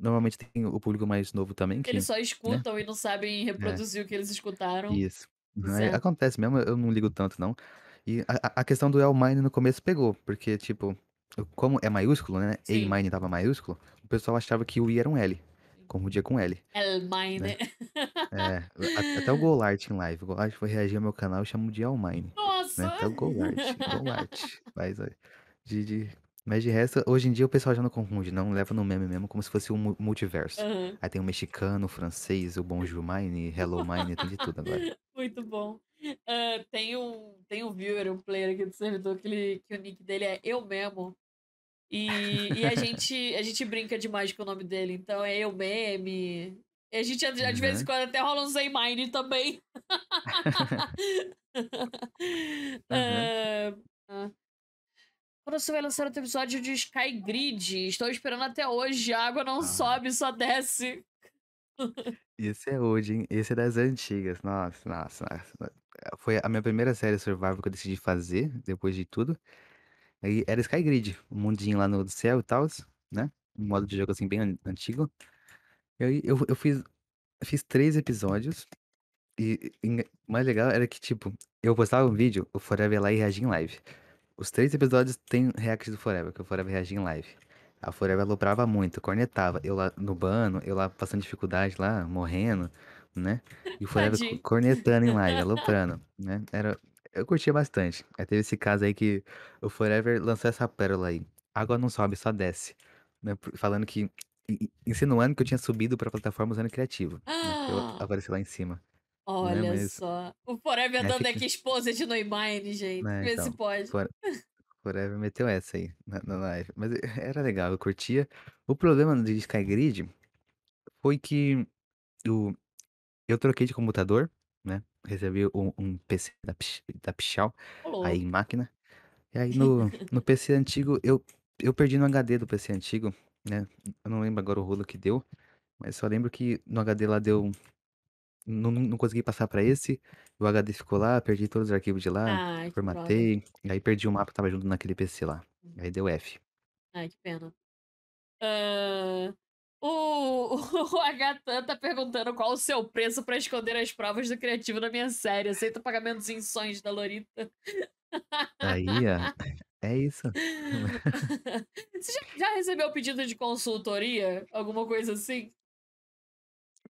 normalmente tem o público mais novo também que, Eles só né escutam e não sabem É. reproduzir o que eles escutaram. Isso. Certo. acontece mesmo, eu não ligo tanto não. E a a questão do El Mine no começo pegou, porque, tipo, como é maiúsculo, né, Sim. Mine estava maiúsculo, o pessoal achava que o I era um L. confundia com L, El né. Mine. É, até o Golart em live, o Golart foi reagir ao meu canal e chamou de El Mine, né, Nossa! até o Golart, Golart. Mas é de de mas de resto, hoje em dia o pessoal já não confunde não, leva no meme mesmo como se fosse um mu multiverso. Aham. Aí tem o mexicano, o francês, o Bonjour Mine, Hello Mine, tem de tudo agora. Muito bom. Hã, tem um tem um viewer, um player aqui do servidor que ele que o nick dele é Eu Memo. E e a gente a gente brinca demais com o nome dele, então é Eu Meme. E a gente de vez em quando até rola um Ei Mine também. Hã, hã. Quando você vai lançar outro episódio de Sky Grid? Estou esperando até hoje, a água não Ah. sobe, só desce. Esse é old, hein, esse é das antigas, nossa, nossa, nossa. Foi a minha primeira série survival que eu decidi fazer, depois de tudo. Aí era Sky Grid, um mundinho lá no céu e tals, né, um modo de jogo, assim, bem an antigo. E aí eu eu fiz fiz 3 episódios, e e o mais legal era que, tipo, eu postava um vídeo, o Forever ia lá e reagia em live. Os 3 episódios tem react do Forever, que o Forever reagia em live. A Forever aloprava muito, cornetava, eu lá nubando, eu lá passando dificuldade lá, morrendo, né, e o Forever Tadinho. cornetando em live, aloprando, né, era eu curtia bastante. Aí teve esse caso aí que o Forever lançou essa pérola aí, água não sobe, só desce, né, falando que in insinuando que eu tinha subido pra plataforma usando criativo, né, pra eu aparecer lá em cima, né, Olha mas só, o Forever É, dando fica exposed no E Mine, gente, Né, vê se então, pode. Fore Forever meteu essa aí, na na live, mas era legal, eu curtia. O problema de Sky Grid foi que o eu troquei de computador, né, recebi um um PC da Pix da Pichau, Ô aí louco. máquina, e aí no no PC antigo eu eu perdi no HD do PC antigo, né, eu não lembro agora o rolo que deu, mas só lembro que no HD lá deu não não não consegui passar pra esse, o HD ficou lá, perdi todos os arquivos de lá, Ai, que droga. formatei, e aí perdi o mapa que estava junto naquele PC lá, Hum. aí deu F. Ai, que pena. O o Hatan tá perguntando qual o seu preço pra esconder as provas do criativo na minha série, aceita pagamentos em sonhos da Lorita. Aí, ó, é isso. Você já já recebeu pedido de consultoria, alguma coisa assim?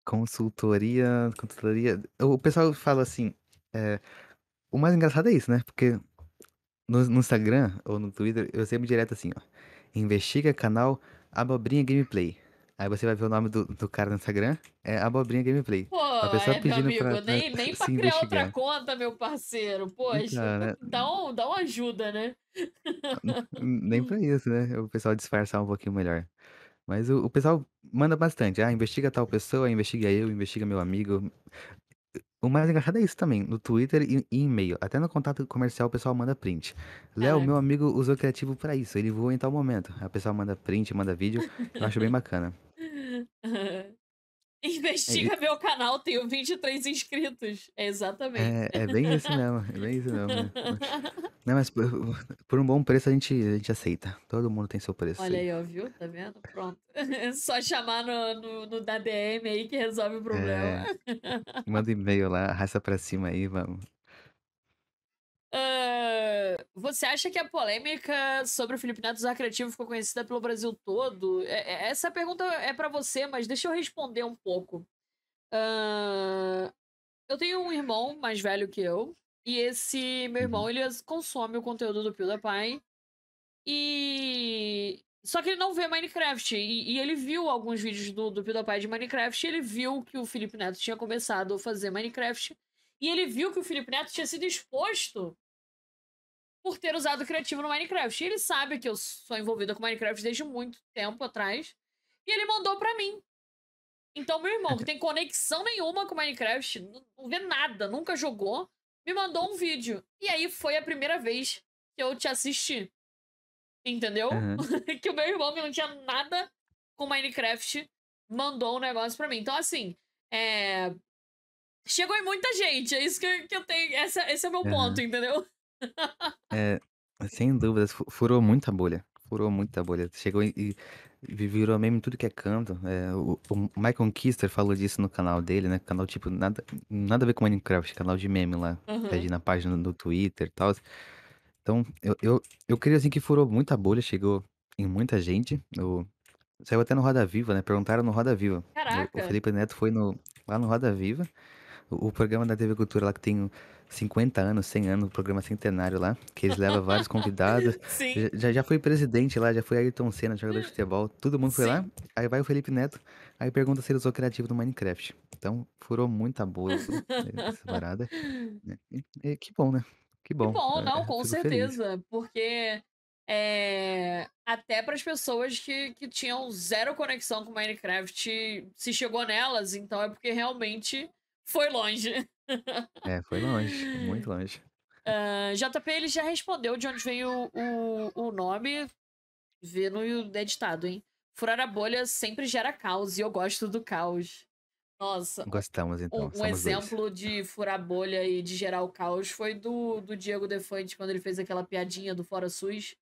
Consultoria consultoria. O pessoal fala assim, eh, o mais engraçado é isso, né, porque no no Instagram ou no Twitter eu recebo direto assim, ó, investiga canal Abobrinha Gameplay, aí você vai ver o nome do do cara no Instagram, é Abobrinha Gameplay, Pô, a pessoa é, meu pedindo amigo, pra pra nem nem pra criar outra investigar. conta, meu parceiro, poxa, Então, né. dá um dá uma ajuda, né. Nem pra isso, né, o pessoal disfarçar um pouquinho melhor. Mas o o pessoal manda bastante, "Ah, investiga tal pessoa, investiga eu, investiga meu amigo". O mais engraçado é isso também, no Twitter e e e-mail, até no contato comercial o pessoal manda print. "Léo, Caraca. meu amigo usou criativo pra isso, ele voou em tal momento", aí o pessoal manda print, manda vídeo, eu acho bem bacana. É Investiga meu canal, tenho 23 inscritos. Exatamente. É, é bem isso mesmo, é bem isso mesmo, né. Não, mas por por um bom preço a gente a gente aceita, todo mundo tem seu preço Olha aí. ó, viu, tá vendo, pronto. Só chamar no no no na DM aí que resolve o problema. É, manda e-mail lá, arrasta pra cima aí, vamos. Hã, você acha que a polêmica sobre o Felipe Neto usar criativo ficou conhecida pelo Brasil todo? E e essa pergunta é pra você, mas deixa eu responder um pouco. Hã, eu tenho um irmão mais velho que eu, e esse meu Uhum. irmão ele as consome o conteúdo do PewDiePie, e só que ele não vê Minecraft, e e ele viu alguns vídeos do do PewDiePie de Minecraft, e ele viu que o Felipe Neto tinha começado a fazer Minecraft, e ele viu que o Felipe Neto tinha sido exposto por ter usado criativo no Minecraft. E ele sabe que eu sou envolvida com Minecraft desde muito tempo atrás, e ele mandou pra mim. Então meu irmão, que tem conexão nenhuma com Minecraft, não vê nada, nunca jogou, me mandou um vídeo. E aí foi a primeira vez que eu te assisti. Entendeu? Aham. Que o meu irmão que não tinha nada com Minecraft, mandou um negócio pra mim. Então assim, eh chegou em muita gente, é isso que, eu tenho. Essa, esse é o meu ponto, Aham. entendeu? É, sem dúvidas, fu furou muita bolha, furou muita bolha. Chegou e e vi virou meme em tudo que é canto. Eh, o o Michael Kister falou disso no canal dele, né, canal, tipo, nada nada a ver com Minecraft, canal de meme lá, Aham. ali na página do Twitter, e tals. Então, eu eu eu creio, assim, que furou muita bolha, chegou em muita gente, o saiu até no Roda Viva, né, perguntaram no Roda Viva. O o Caraca! Felipe Neto foi no lá no Roda Viva, o o programa da TV Cultura lá que tem 50 anos, 100 anos, programa centenário lá, que eles leva vários convidados, Sim. já já foi presidente lá, já foi Ayrton Senna, jogador de futebol, todo mundo foi lá, Sim. aí vai o Felipe Neto, aí pergunta se ele usou criativo no Minecraft. Então, furou muita bolha, essa parada, e e que bom, né, que Que bom, bom, não, com fico feliz. certeza, porque, eh, até para as pessoas que que tinham 0 conexão com Minecraft, se chegou nelas, então é porque realmente foi longe. É, foi longe, muito longe. Hã, JP ele já respondeu de onde veio o o nome, vê no editado, hein. Furar a bolha sempre gera caos e eu gosto do caos. Nossa, Gostamos um então, um 2. exemplo de furar bolha e de gerar o caos foi do do Diego Defante, quando ele fez aquela piadinha do fora SUS.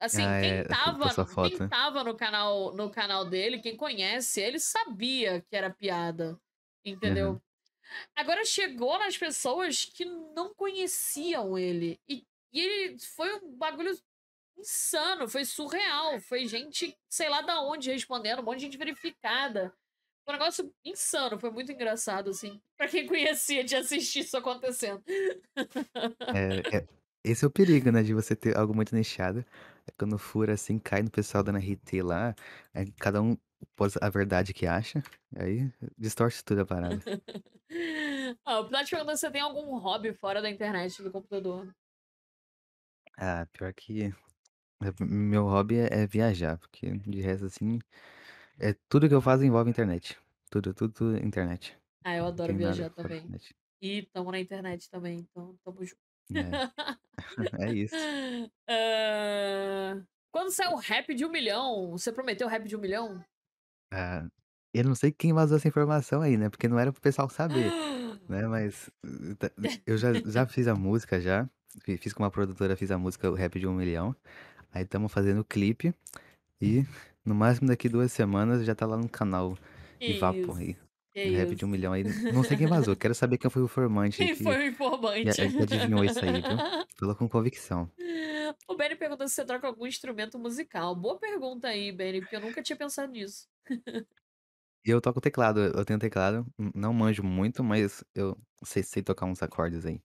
Assim, Ah, quem é, estava postou a quem né. estava no canal no canal dele, quem conhece ele, sabia que era piada, Entendeu. Agora chegou nas pessoas que não conheciam ele, e e ele foi um bagulho insano, foi surreal, foi gente, sei lá da onde respondendo, um monte de gente verificada. Foi um negócio insano, foi muito engraçado, assim, pra quem conhecia de assistir isso acontecendo. É é esse é o perigo, né, de você ter algo muito nichado, é quando fura, assim, cai no pessoal dando RT lá, aí cada um posta a verdade que acha, aí distorce tudo a parada. Ó, o Plat perguntou se você tem algum hobby fora da internet, do computador. Ah, pior que meu hobby é é viajar, porque de resto, assim, é tudo que eu faço envolve internet, tudo, tudo, tudo internet, Ah, eu não adoro tem nada viajar fora da também. internet. E estamos na internet também, então estamos junto. É, é isso. Hã, quando saiu o rap de 1.000.000, você prometeu rap de 1.000.000? Ah, eu não sei quem vazou essa informação aí, né, porque não era para o pessoal saber, né, mas ta eu já já fiz a música já, fi fiz com uma produtora, fiz a música o rap de 1.000.000, aí estamos fazendo o clipe, e no máximo daqui 2 semanas já tá lá no canal Ivapo isso, aí, que rap de isso. 1.000.000 aí, não sei quem vazou, quero saber quem foi o informante Quem que foi o que informante? que adivinhou isso aí, viu. Falou com convicção. O Benny perguntou se você troca algum instrumento musical. Boa pergunta aí, Benny, porque eu nunca tinha pensado nisso. Eu toco teclado, eu tenho teclado, n não manjo muito, mas eu sei sei tocar uns acordes aí.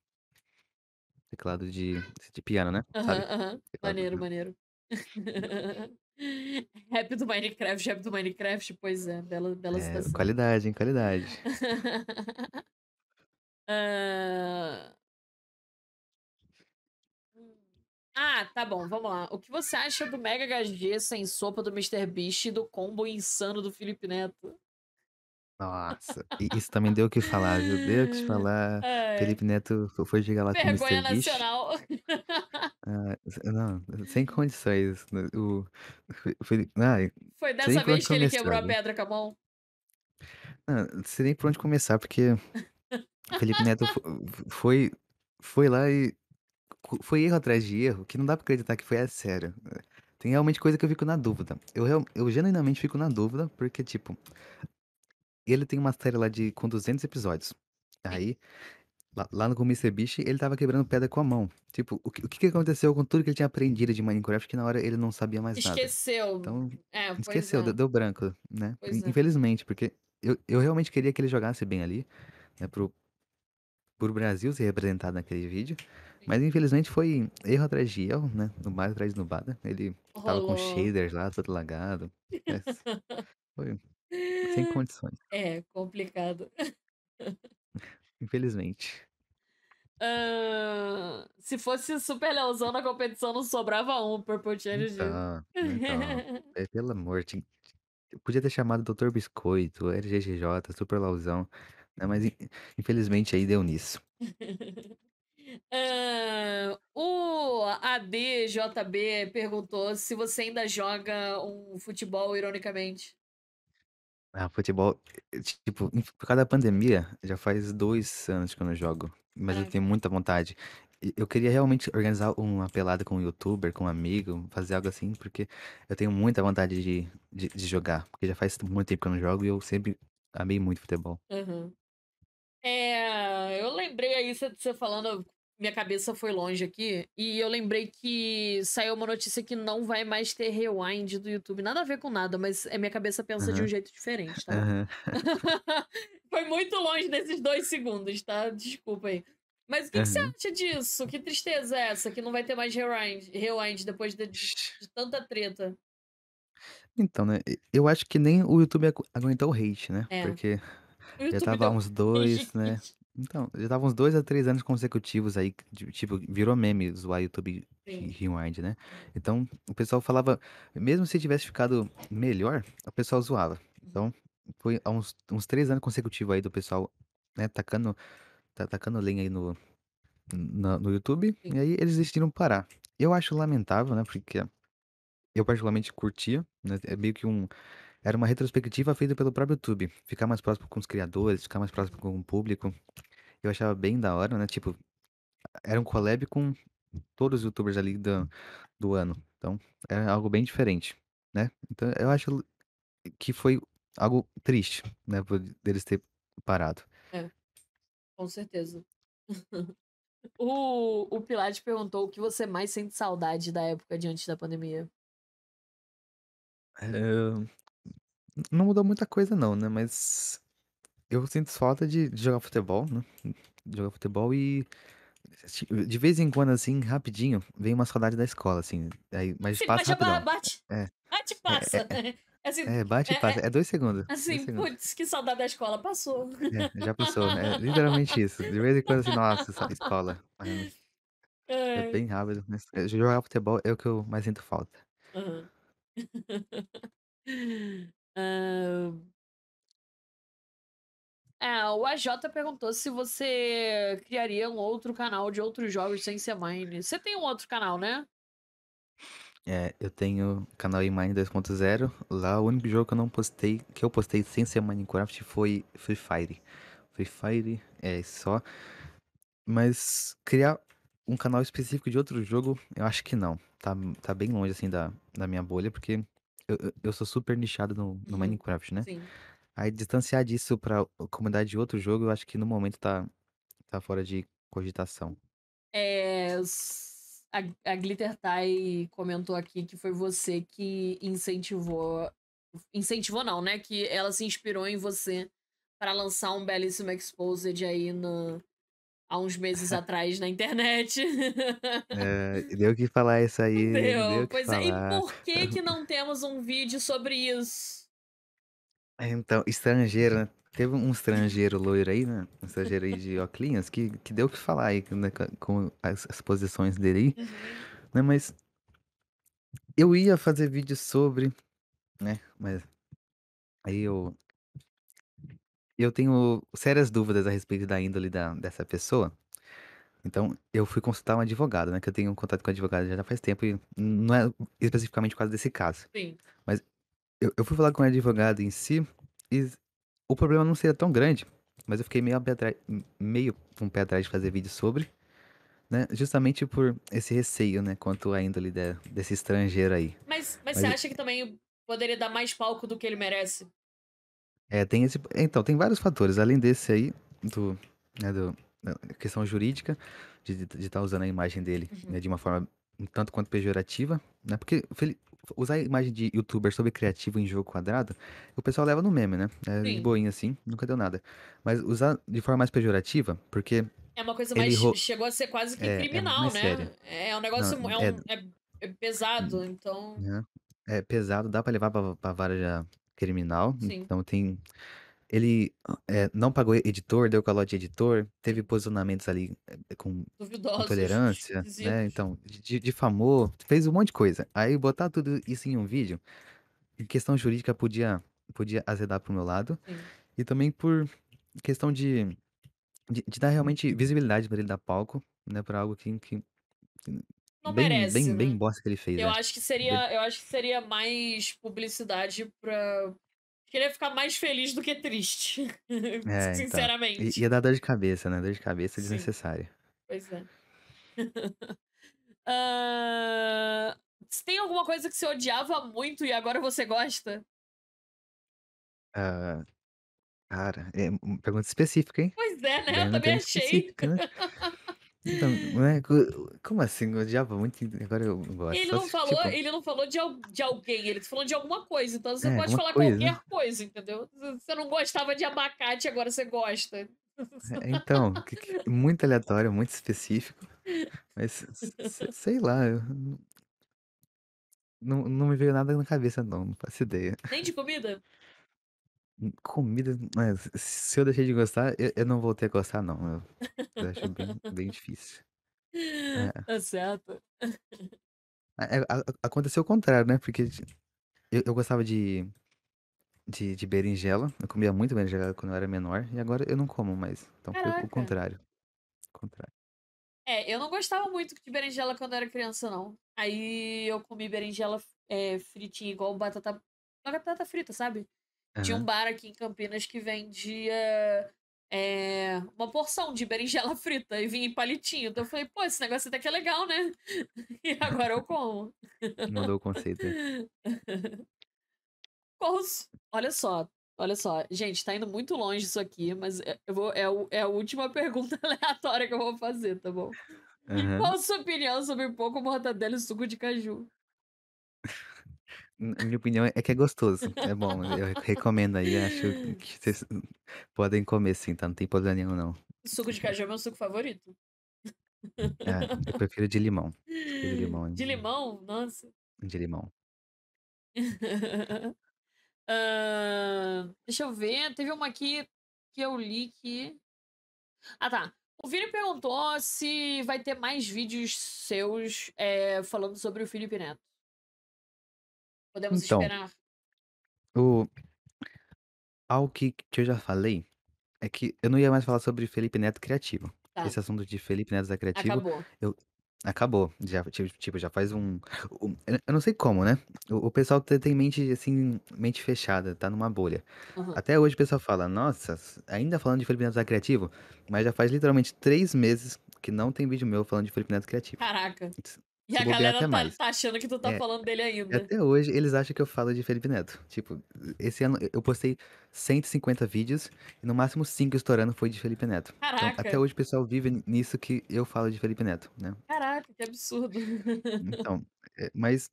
Teclado de de piano, né, Aham, sabe, aham, teclado maneiro, maneiro. Rap do Minecraft, rap do Minecraft, pois é, bela bela É, citação. qualidade, hein, qualidade. Hum. Ah, tá bom, vamos lá. O que você acha do Mega HG sem sopa do MrBeast e do combo insano do Felipe Neto? Nossa, isso também deu o que falar, viu, deu o que falar, Ai. Felipe Neto fo foi jogar lá com o Vergonha MrBeast nacional. Ah, não, sem condições, né, o Felipe ai, Foi sei nem dessa por vez que ele começar, quebrou a pedra com a mão? Hã, não sei nem por onde começar, porque o Felipe Neto fo foi foi lá e co foi erro atrás de erro, que não dá pra acreditar que foi a sério. Tem realmente coisa que eu fico na dúvida. Eu real eu genuinamente fico na dúvida, porque, tipo ele tem uma série lá de com 200 episódios, aí, lá lá no com o MrBeast ele estava quebrando pedra com a mão, tipo, o que o que aconteceu com tudo que ele tinha aprendido de Minecraft que na hora ele não sabia mais nada. Esqueceu. Então, É, esqueceu, deu é. deu branco, né, Pois é. infelizmente, porque eu eu realmente queria que ele jogasse bem ali, né, para o para o Brasil ser representado naquele vídeo, mas infelizmente foi erro atrás de erro, né, nubada atrás de nubada, ele estava com Rolou. shaders lá todo lagado, mas foi sem condições. É, complicado. Infelizmente. Se fosse Super Leozão na competição não sobrava um, Purple Challenge. Então, então, é pelo amor, tin ti podia ter chamado Doutor Biscoito, LGGJ, Super Leozão, né, mas in infelizmente aí deu nisso. O ADJB perguntou se você ainda joga um futebol ironicamente. Ah, futebol, eh, tipo, em por causa da pandemia, já faz 2 anos que eu não jogo, mas eu É. tenho muita vontade. E eu queria realmente organizar uma pelada com um youtuber, com um amigo, fazer algo assim, porque eu tenho muita vontade de de de jogar, porque já faz muito tempo que eu não jogo e eu sempre amei muito futebol. Aham. É, eu lembrei aí, você você falando, minha cabeça foi longe aqui, e eu lembrei que saiu uma notícia que não vai mais ter rewind do YouTube. Nada a ver com nada, mas é minha cabeça pensa de um jeito diferente, tá? aham. Foi muito longe nesses 2 segundos, tá? Desculpa aí. Mas o que que você acha disso? Que tristeza é essa que não vai ter mais rewind rewind depois de de de tanta treta? Então, né, eu acho que nem o YouTube agu aguentou o hate, né, É, porque já deu uns 2, né então, já estava uns 2 a 3 anos consecutivos aí que de tipo, virou meme zoar YouTube re Sim. rewind, né. Então, o pessoal falava mesmo se tivesse ficado melhor, o pessoal zoava. Uhum. Então, foi há uns uns 3 anos consecutivo aí do pessoal, né, tacando ta tacando lenha aí no na no YouTube, Sim. e aí eles decidiram parar. Eu acho lamentável, né, porque eu particularmente curtia, né, é meio que um era uma retrospectiva feita pelo próprio YouTube, ficar mais próximo com os criadores, ficar mais próximo com o público. Eu achava bem da hora, né, tipo, era um collab com todos os youtubers ali da do ano, então era algo bem diferente, né. Então eu acho que foi algo triste, né, por deles ter parado. É, com certeza. O o perguntou o que você mais sente saudade da época de antes da pandemia? Hã, não mudou muita coisa não, né, mas eu sinto falta de de jogar futebol, né, de jogar futebol e ti de vez em quando, assim, rapidinho, vem uma saudade da escola, assim, aí mas Sim, passa já ba rapidão. bate É, bate e é é passa. É assim, é é, bate e é passa, é é 2 segundos, 2 assim: segundos. "Putz, que saudade da escola", passou. É, já passou, é literalmente isso. De vez em quando, assim, nossa, essa escola, mas é Ai. bem rápido, mas eh, jogar futebol é o que eu mais sinto falta. Aham. Hã É, o AJ perguntou se você criaria um outro canal de outros jogos sem ser Mine. Você tem um outro canal, né? É, eu tenho canal Mine 2.0, lá o único jogo que eu não postei que eu postei sem ser Minecraft foi Free Fire. Free Fire, é, só. Mas criar um canal específico de outro jogo, eu acho que não. Tá tá bem longe, assim, da da minha bolha, porque eu eu sou super nichado no no Uhum. Minecraft, né. Sim. Aí distanciar disso pra comunidade de outro jogo, eu acho que no momento tá tá fora de cogitação. S a a Glittertai comentou aqui que foi você que incentivou incentivou não, né, que ela se inspirou em você pra lançar um belíssimo exposed aí no há uns meses atrás na internet. É, deu o que falar essa aí, deu Deu, pois é. E falar. por que que não temos um vídeo sobre isso? Então, estrangeiro, né, teve um estrangeiro loiro aí, né, um estrangeiro aí de óculinhos que que deu o que falar aí, né, com com as as posições dele aí, Uhum. né, mas eu ia fazer vídeo sobre, né, mas aí eu eu tenho sérias dúvidas a respeito da índole da dessa pessoa, então eu fui consultar um advogado, né, que eu tenho um contato com advogado já faz tempo e não é especificamente por causa desse caso. Sim. Mas eu eu fui falar com o advogado em si, e o problema não seria tão grande, mas eu fiquei meio atrás meio o pé atrás de fazer vídeo sobre, né, justamente por esse receio, né, quanto à índole de desse estrangeiro aí. Mas mas você Mas acha que também poderia dar mais palco do que ele merece? É, tem esse então, tem vários fatores, além desse aí, do né, do da questão jurídica, de de estar usando a imagem dele, Uhum. né, de uma forma um tanto quanto pejorativa, né, porque usar a imagem de youtuber sobre criativo em jogo quadrado, o pessoal leva no meme, né, é de Sim. boinha assim, nunca deu nada. Mas usar de forma mais pejorativa, porque É uma coisa mais chegou a ser quase que é, é criminal, séria. né. É um Não, negócio é é um é é pesado, então. É pesado, dá pra levar pra pra vara já criminal, Sim. então tem ele, eh, não pagou editor, deu calote de editor, teve posicionamentos ali, eh, com Duvidosos, intolerância, né, então di difamou, fez um monte de coisa. Aí botar tudo isso em um vídeo, em questão jurídica podia podia azedar para o meu lado, Sim. e também por questão de de de dar realmente visibilidade pra ele, dar palco, né, pra algo que que Não bem merece, bem bem né. bosta que ele fez, Eu é. acho que Bem seria eu acho que seria mais publicidade pra Queria ficar mais feliz do que triste. É, então. Sinceramente. ia dar dor de cabeça, né, dor de cabeça Sim, desnecessária. pois é. Se tem alguma coisa que você odiava muito e agora você gosta? Ah, cara, é uma pergunta específica, hein. Pois é, né, eu Bem também achei. específica, né. Então, é co como assim? Eu odiava muito e agora eu gosto? Ele Só não se falou tipo ele não falou de al de alguém, ele falou de alguma coisa, então você É, pode alguma falar coisa. qualquer coisa, entendeu. Você não gostava de abacate, agora você gosta. É, então, que que muito aleatório, muito específico, mas s s sei lá, eu não não não me veio nada na cabeça não, não faço ideia. Nem de comida? Comida, mas se eu deixei de gostar, eu eu não voltei a gostar não, eu eu acho bem bem difícil. É. Tá certo. É, a aconteceu o contrário, né, porque eu eu gostava de de de berinjela, eu comia muito berinjela quando eu era menor e agora eu não como mais, então foi o Caraca. contrário, o contrário. É, eu não gostava muito de berinjela quando eu era criança não. Aí eu comi berinjela eh, fritinha igual batata batata frita, sabe. Tinha um Aham. bar aqui em Campinas que vendia, eh, uma porção de berinjela frita e vinha em palitinho, então eu falei: "Pô, esse negócio até que é legal, né". E agora eu como. Mudou o conceito aí. Cons olha só, olha só, gente, tá indo muito longe isso aqui, mas, eh, eu vou é o é a última pergunta aleatória que eu vou fazer, tá bom. Aham. Qual a sua opinião sobre pão com mortadela e suco de caju? Hum, a minha opinião é que é gostoso, é bom, eu recomendo aí, acho que vocês podem comer sim, tá, não tem problema nenhum não. Suco de caju é meu suco favorito. É, eu prefiro de limão, de limão De limão? Nossa. De limão. Hã, deixa eu ver, teve uma aqui que eu li que ah tá, o Vini perguntou se vai ter mais vídeos seus, eh, falando sobre o Felipe Neto. Podemos Então esperar? o algo que que eu já falei, é que eu não ia mais falar sobre Felipe Neto criativo. Tá. Esse assunto de Felipe Neto Zé criativo, Acabou. eu acabou, já ti tipo, já faz um um eu não sei como, né, o o pessoal te tem mente, assim, mente fechada, tá numa bolha. Aham. Até hoje o pessoal fala: "Nossa, ainda falando de Felipe Neto Zé criativo?", mas já faz literalmente 3 meses que não tem vídeo meu falando de Felipe Neto criativo. Caraca. E a galera até tá tá achando que tu tá É, falando dele ainda. até hoje eles acham que eu falo de Felipe Neto, tipo, esse ano eu postei 150 vídeos e no máximo 5 estourando foi de Felipe Neto. Então até Caraca. hoje o pessoal vive nisso que eu falo de Felipe Neto, né. Caraca, que absurdo. Então, eh, mas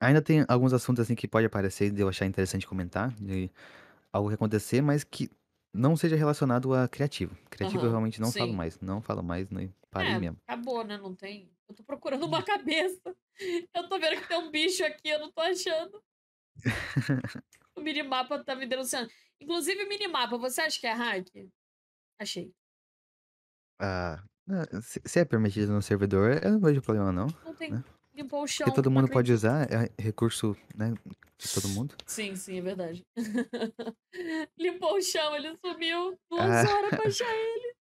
ainda tem alguns assuntos, assim, que pode aparecer de eu achar interessante comentar, de algo que acontecer, mas que não seja relacionado a criativo. Criativo eu Aham, realmente não falo sim. mais, não falo mais, nem parei É, mesmo. acabou, né, não tem eu tô procurando uma cabeça, eu tô vendo que tem um bicho aqui, eu não tô achando. O Minimapa tá me denunciando. Inclusive Minimapa, você acha que é hack? Achei. Ah, se é permitido no servidor, eu não vejo problema não, Não tem né. limpou o Porque chão, todo não mundo pode usar, é recurso, né, de todo mundo. Sim, sim, é verdade. Limpou o chão, ele sumiu, 2 Ah. horas pra achar ele.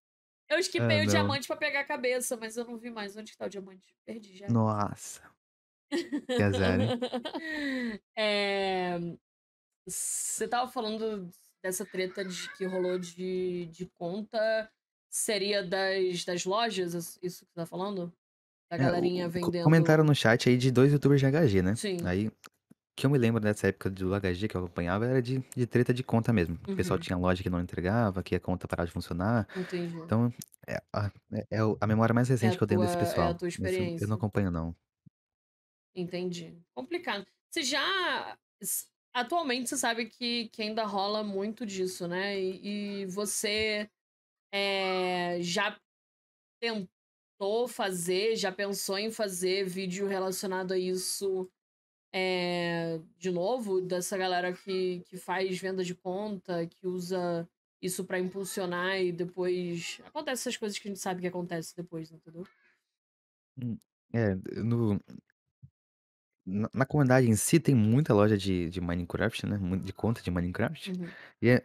Eu Ah, esquipei o não. diamante pra pegar a cabeça, mas eu não vi mais, onde que tá o diamante? Perdi já. Nossa. Que azar. Eh, você estava falando dessa treta de que rolou de de conta, seria das das lojas, is isso que você tá falando? Da É, o galerinha o co vendendo comentaram no chat aí de 2 youtubers de HG, né. Sim. Aí, que eu me lembro dessa época do HG que eu acompanhava era de de treta de conta mesmo. O pessoal Uhum. tinha loja que não entregava, que a conta parava de funcionar, Entendi. então é a é é o a memória mais É a recente que eu tenho tua desse é a pessoal. tua Nesse eu não experiência. acompanho não. Entendi. Complicado. Você já s atualmente você sabe que que ainda rola muito disso, né, e e você, eh, já tentou fazer, já pensou em fazer vídeo relacionado a isso, eh, de novo? Dessa galera que que faz venda de conta, que usa isso pra impulsionar e depois acontece essas coisas que a gente sabe que acontece depois, entendeu? Hum, é, no na na comunidade em si tem muita loja de de Minecraft, né, de conta de Minecraft, Uhum. e é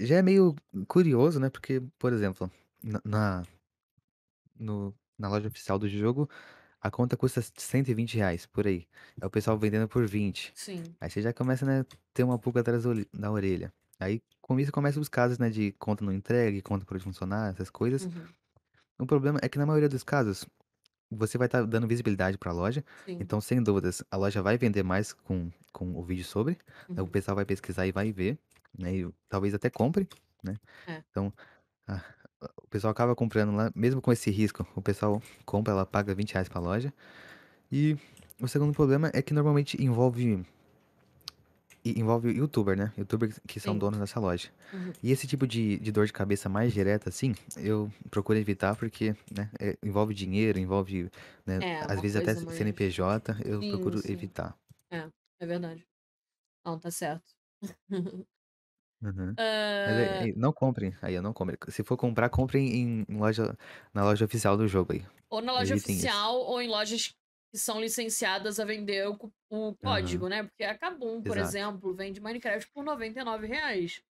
já é meio curioso, né, porque, por exemplo, na na no na loja oficial do jogo, a conta custa 120 reais, por aí. Aí o pessoal vendendo por 20. Sim. Aí você já começa, né, ter uma pulga atrás da orelha-. Aí com isso começam os casos, né, de conta não entregue, conta por funcionar, essas coisas. Uhum. O problema é que na maioria dos casos, você vai estar dando visibilidade para a loja, Sim. então sem dúvidas, a loja vai vender mais com, com o vídeo sobre, aí o Uhum. pessoal vai pesquisar e vai ver, né, e talvez até compre, né? É. Então, ah, o pessoal acaba comprando lá, mesmo com esse risco, o pessoal compra, ela paga 20 reais pra loja. E o segundo problema é que normalmente envolve envolve youtuber, né? Youtuber que são Sim. donos dessa loja. Uhum. E esse tipo de, de dor de cabeça mais direta, assim, eu procuro evitar porque, né, é- envolve dinheiro, envolve, né, É, às vezes até mais. CNPJ, eu Sim, procuro sim. evitar. É verdade. Não, tá certo. Uhum. Mas Ah, é, não comprem, aí eu não comprem. Se for comprar, comprem em, em loja, na loja oficial do jogo aí. ou na loja Evitem isso. oficial ou em lojas que são licenciadas a vender o, cu- o Aham, código, né? Porque a Kabum, por exato. exemplo, vende Minecraft por 99 reais.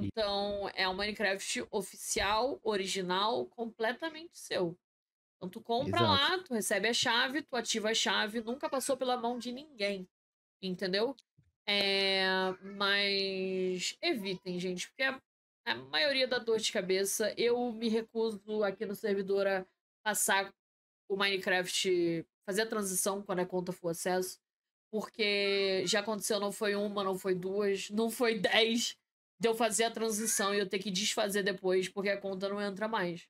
E- Então, é um Minecraft oficial, original, completamente seu. Então, tu compra Exato. lá, tu recebe a chave, tu ativa a chave, nunca passou pela mão de ninguém. Entendeu? É, mas evitem, gente, porque a, a maioria da dor de cabeça, eu me recuso aqui no servidor a passar o Minecraft, fazer a transição quando a conta for acesso, porque já aconteceu, não foi uma, não foi duas, não foi dez, de eu fazer a transição e eu ter que desfazer depois, porque a conta não entra mais.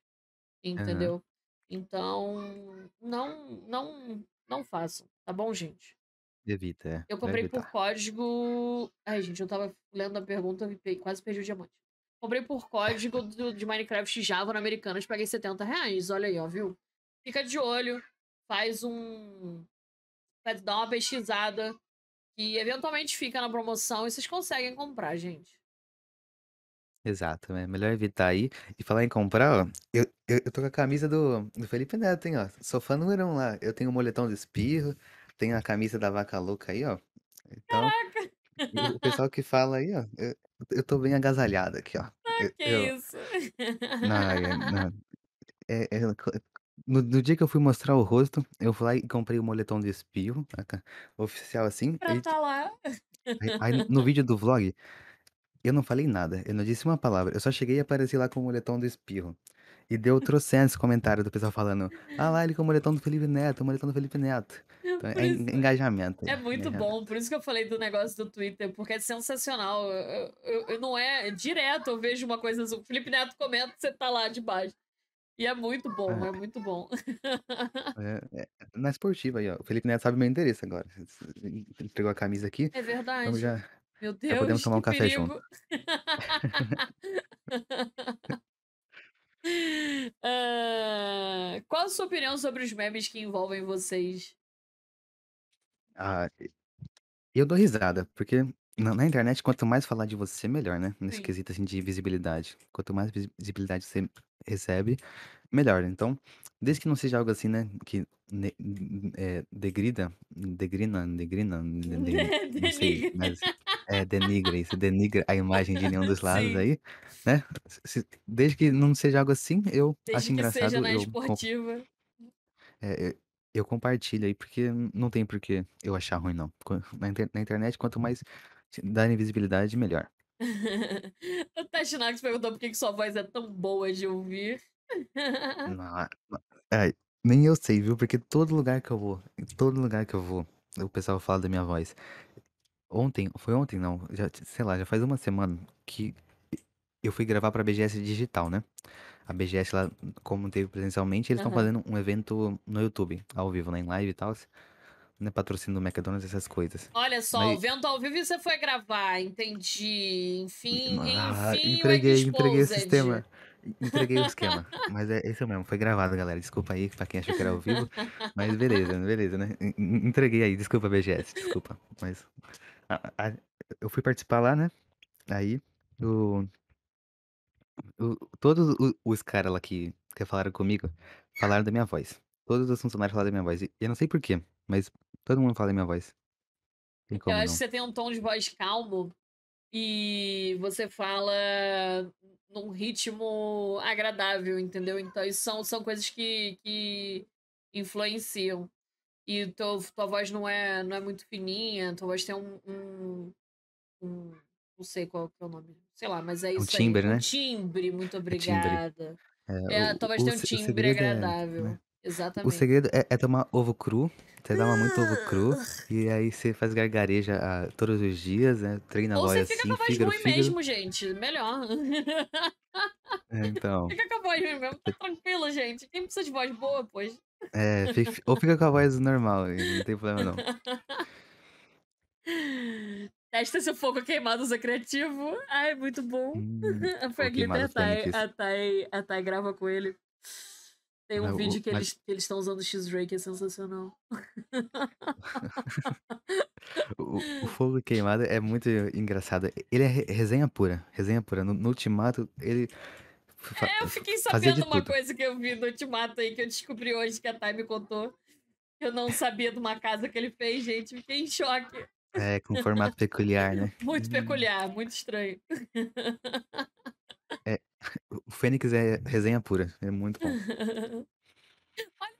Entendeu? Então, não, não, não façam, tá bom, gente? Evita, é. Eu comprei por código. Ai, gente, eu tava lendo a pergunta e quase perdi o diamante. Comprei por código do- de Minecraft Java na Americanas, paguei 70 reais. Olha aí, ó, viu? Fica de olho, faz um. Faz, dá uma pesquisada, que eventualmente fica na promoção e vocês conseguem comprar, gente. Exato, é melhor evitar aí. E falar em comprar, ó, eu, eu, eu tô com a camisa do, do Felipe Neto, hein, ó. Sou fã número um lá. Eu tenho o moletom de espirro, tenho a camisa da vaca louca aí, ó. Então, e o pessoal que fala aí, ó, eu, eu tô bem agasalhado aqui, ó. Eu, Que eu, isso? não, é, não, é- é- no, no dia que eu fui mostrar o rosto, eu fui lá e comprei o moletom de espirro, a ca- oficial assim. pra E, tá lá. aí, aí no vídeo do vlog, eu não falei nada, eu não disse uma palavra, eu só cheguei e apareci lá com o moletom do espirro. E deu trocentos comentários do pessoal falando, ah lá, ele com o moletom do Felipe Neto, o moletom do Felipe Neto. Então é isso. en- engajamento. É muito engajamento. bom, por isso que eu falei do negócio do Twitter, porque é sensacional. Eu, eu- eu- não é direto, eu vejo uma coisa assim, o Felipe Neto comenta, você tá lá debaixo. E é muito bom, é muito bom. É, é, na esportiva aí, ó. O Felipe Neto sabe meu endereço agora. Ele pegou a camisa aqui, É então verdade. já, Meu já podemos Deus, tomar um café junto. Ah, qual a sua opinião sobre os memes que envolvem vocês? Ah, eu dou risada, porque na, na internet, quanto mais falar de você, melhor, né? Nesse Sim. quesito assim de visibilidade. Quanto mais visi- visibilidade você recebe, melhor. Então, desde que não seja algo assim, né? Que ne- é, degrida, degrina, degrina, de- de- não sei, mas é, denigra isso, denigra a imagem de nenhum dos lados Sim. aí, né? Se- desde que não seja algo assim, eu Desde acho que seja engraçado, na eu, com- esportiva. é, é, eu compartilho aí, porque não tem por que eu achar ruim, não. Na, inter- na internet, quanto mais darem visibilidade, melhor. o Tashinax perguntou por que que sua voz é tão boa de ouvir. Ai, nem eu sei, viu? Porque todo lugar que eu vou, em todo lugar que eu vou, o pessoal fala da minha voz. Ontem, foi ontem não, já, sei lá, já faz uma semana que eu fui gravar pra BGS Digital, né? A BGS lá, como teve presencialmente, eles estão Aham. fazendo um evento no YouTube, ao vivo, né? Em live e tal, né? Patrocínio do McDonald's, essas coisas. Olha só, Mas- o vento ao vivo e você foi gravar, entendi. Enfim, Ah, enfim, entreguei, o entreguei o Exposed. sistema. Entreguei o esquema. Mas é isso mesmo, foi gravado, galera. Desculpa aí pra quem achou que era ao vivo. Mas beleza, beleza, né? En- en- Entreguei aí, desculpa, BGS, desculpa. Mas a- a- eu fui participar lá, né? Aí o, o- todos o- os caras lá que, que falaram comigo falaram da minha voz. Todos os funcionários falaram da minha voz. E eu não sei porquê, mas todo mundo fala da minha voz. Eu acho não. que você tem um tom de voz calmo e você fala num ritmo agradável, entendeu? Então, isso são, são coisas que, que influenciam. E teu, tua voz não é, não é muito fininha, tua voz tem um, um, um não sei qual é o nome. Sei lá, mas é É um isso aí. timbre, Um né? timbre, muito É timbre. obrigada. É, É, o, tua voz o, tem um o timbre segredo é, agradável. né? O Exatamente. segredo é, é tomar ovo cru. Você dá muito ovo cru. E aí você faz gargareja ah, todos os dias, né? Treina a Ou voz você fica assim, com a voz fígado, ruim fígado. mesmo, gente. Melhor. É, então. Fica com a voz ruim mesmo. Tá tranquilo, gente. Quem precisa de voz boa, pois. É, ou fica com a voz normal, aí não tem problema não. Testa se o fogo queimado usa criativo. Ai, muito bom. Hum, Foi a fogo queimado, Glitter Thay. Fênix. A Thay, a Thay grava com ele. Tem um Mas o- vídeo que mas- eles que eles estão usando o X-Ray que é sensacional. O, o fogo queimado é muito engraçado. Ele é re- resenha pura, resenha pura. No, no Ultimato, ele É, eu fiquei sabendo uma tudo. coisa que eu vi no Ultimato aí, que eu descobri hoje, que a Thay me contou. Que eu não sabia de uma casa que ele fez, gente. Fiquei em choque. É, com formato peculiar, né? Muito peculiar, muito estranho. O Fênix é resenha pura, é muito bom. Olha,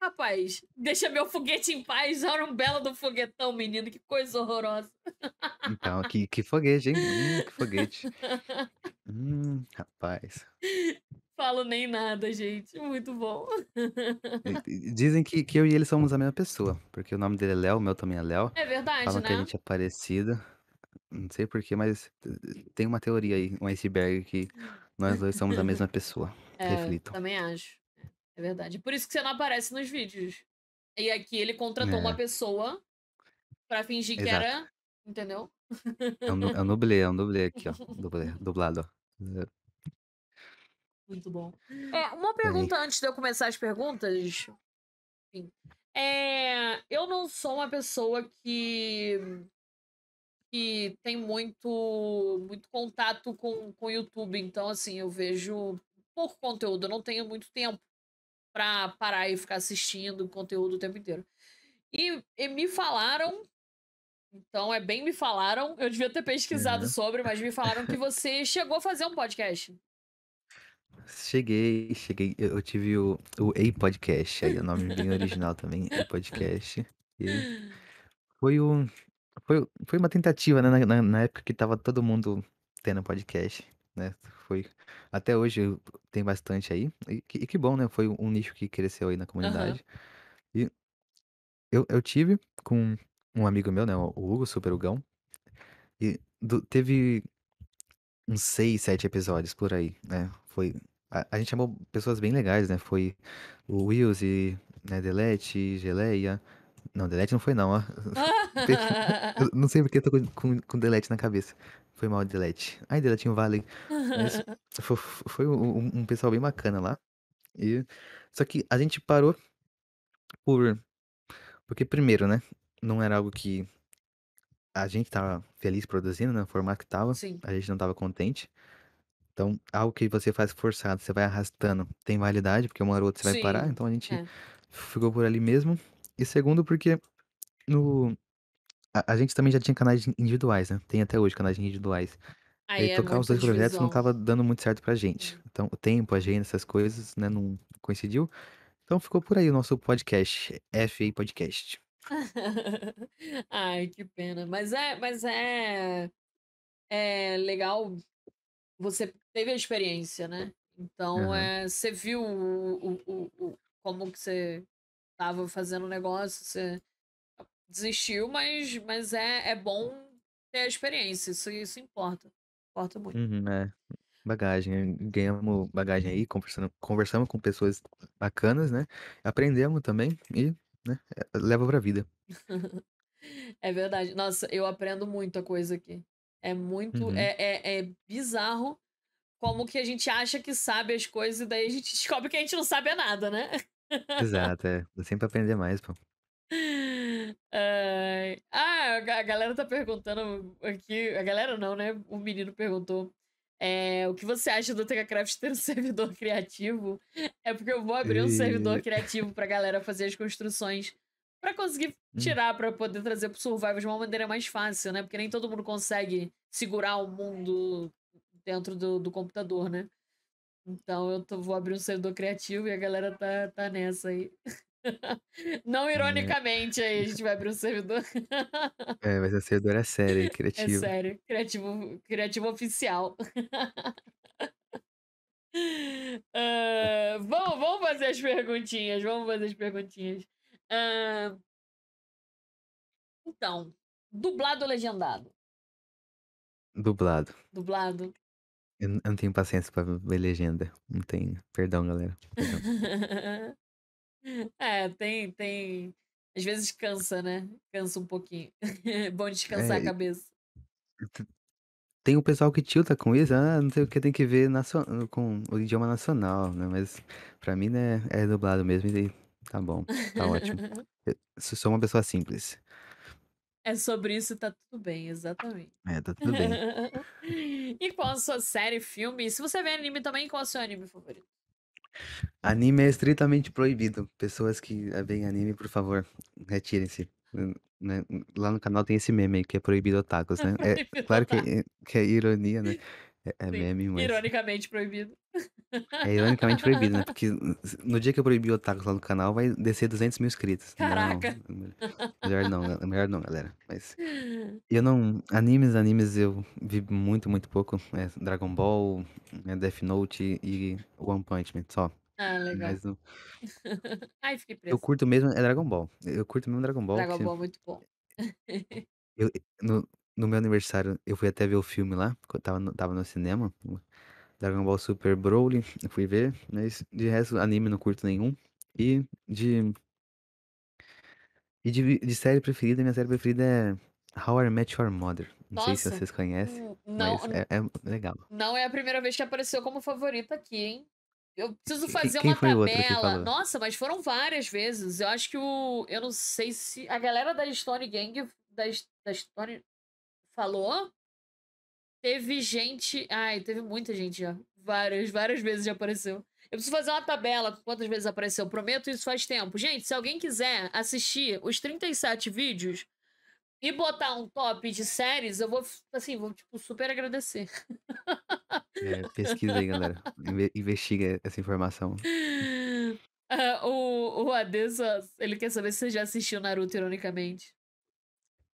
rapaz, deixa meu foguete em paz. Olha um belo do foguetão, menino. Que coisa horrorosa. Então, que, que foguete, hein? Hum, que foguete. Hum, rapaz. Falo nem nada, gente. Muito bom. E- e Dizem que, que eu e ele somos a mesma pessoa, porque o nome dele é Léo, o meu também é Léo. É verdade, Falam que a né? gente é parecido. Não sei porquê, mas eh, tem uma teoria aí, um iceberg, que nós dois somos a mesma pessoa. É, Reflitam. também acho. É, é verdade. Por isso que você não aparece nos vídeos. E aqui ele contratou É. uma pessoa pra fingir que Exato. era. Entendeu? É um, é um dublê, é um dublê aqui, ó. Dublê, dublado, ó. Muito bom. É, uma pergunta antes de eu começar as perguntas. Enfim. É, eu não sou uma pessoa que que tem muito muito contato com com o YouTube, então assim, eu vejo pouco conteúdo, eu não tenho muito tempo pra parar e ficar assistindo conteúdo o tempo inteiro. E, e me falaram, então é bem me falaram, eu devia ter pesquisado Uhum. sobre, mas me falaram que você chegou a fazer um podcast. Cheguei, cheguei. Eu tive o, o A Podcast, aí o nome bem original também, A Podcast. E foi um. Foi, foi uma tentativa, né? Na, na- na época que tava todo mundo tendo podcast, né? Foi. Até hoje eu- tem bastante aí. E que, e que bom, né? Foi um nicho que cresceu aí na comunidade. E eu, eu tive com um amigo meu, né? O Hugo, Super Hugão. E do- teve uns seis, sete episódios por aí, né? Foi. A, a gente chamou pessoas bem legais, né? Foi o Wills e né, Delete, Geleia. Não, Delete não foi não, ó. Eu não sei porque eu tô com, com, com Delete na cabeça. Foi mal, Delete. Ai, Deletinho Valley. Mas foi, foi um, um- pessoal bem bacana lá. E, só que a gente parou por. Porque, primeiro, né? Não era algo que a gente tava feliz produzindo, né? O formato que tava. Sim. A gente não tava contente. Então, algo que você faz forçado, você vai arrastando, tem validade, porque uma hora ou outra você vai parar. Sim, Então a gente é. ficou por ali mesmo. E segundo, porque no. A, a gente também já tinha canais individuais, né? Tem até hoje canais individuais. E Aí aí é tocar os dois projetos não divisão. tava dando muito certo pra gente. Hum. Então, o tempo, a agenda, essas coisas, né, não coincidiu. Então ficou por aí o nosso podcast, FA Podcast. Ai, que pena. Mas é, mas é, é legal. Você teve a experiência, né? Então, Aham. é, você viu o, o, o, o- como que você tava fazendo negócio, você desistiu, mas, mas é, é bom ter a experiência. Isso, isso importa. Importa muito. Uhum, é. Bagagem, ganhamos bagagem aí, conversando, conversamos com pessoas bacanas, né? Aprendemos também e, né, é, leva pra vida. É verdade. Nossa, eu aprendo muita coisa aqui. É muito. Uhum. É, é, é bizarro como que a gente acha que sabe as coisas e daí a gente descobre que a gente não sabe é nada, né? Exato, é. Dá sempre aprender mais, pô. Ai. Ah, a ga- a galera tá perguntando aqui. A galera não, né? O menino perguntou. é, o que você acha do TKCraft ter um servidor criativo? É porque eu vou abrir um servidor criativo pra galera fazer as construções pra conseguir Hum. tirar, pra poder trazer pro Survival de uma maneira mais fácil, né? Porque nem todo mundo consegue segurar o mundo dentro do, do computador, né? Então eu tô- vou abrir um servidor criativo e a galera tá, tá nessa aí. Não É. ironicamente aí, a gente vai abrir um servidor. É, vai ser servidor é sério É criativo. sério, criativo criativo oficial. Hã, vamos vamos fazer as perguntinhas, vamos fazer as perguntinhas. Hã Então, dublado ou legendado? Dublado. Dublado? Eu não eu não tenho paciência pra ver legenda, não tenho. Perdão galera, perdão. É, tem tem às vezes cansa, né, cansa um pouquinho. É bom descansar a É, e cabeça. Tem o pessoal que tilta com isso, "Ah, não sei o que, tem que ver nacio com o idioma nacional", né, mas pra mim, né, é dublado mesmo e daí tá bom, tá ótimo. Eu so sou uma pessoa simples. É sobre isso tá tudo bem, exatamente. É, tá tudo bem. E qual a sua série, filme se você vê anime também, qual é o seu anime favorito? Anime é estritamente proibido. Pessoas que, eh, veem anime, por favor, retirem-se. Né, lá no canal tem esse meme aí que é proibido otakus, né. É claro que é que é ironia, né, é é meme, mas ironicamente proibido. É ironicamente proibido, né, porque no dia que eu proibir otakus lá no canal vai descer 200.000 inscritos. Não, Caraca. melhor não, melhor não galera, mas eu não animes animes eu vi muito, muito pouco, eh, Dragon Ball, eh, Death Note e One Punch Man, só. Ah, legal. Mas não Ai, fiquei Eu presa. curto mesmo é Dragon Ball. Eu curto mesmo Dragon Ball Dragon que Ball, muito bom. eu no no meu aniversário, eu fui até ver o filme lá, porque eu estava no estava no cinema, o Dragon Ball Super Broly, eu fui ver, mas de resto anime não curto nenhum. E de e de de série preferida, minha série preferida é How I Met Your Mother. Não sei se Nossa, vocês conhecem, não mas é é legal. não é a primeira vez que apareceu como favorita aqui, hein. Eu preciso fazer quem uma tabela nossa, mas foram várias vezes. Eu acho que o eu não sei se a galera da Stone Gang da da Stone falou teve gente ai, teve muita gente já. Várias, várias vezes já apareceu. Eu preciso fazer uma tabela com quantas vezes apareceu, prometo isso faz tempo. Gente, se alguém quiser assistir os 37 vídeos e botar um top de séries, eu vou assim, vou, tipo, super agradecer. É, pesquisa aí galera, inve investiga essa informação. Ah, o o Adesas, ele quer saber se você já assistiu Naruto, ironicamente.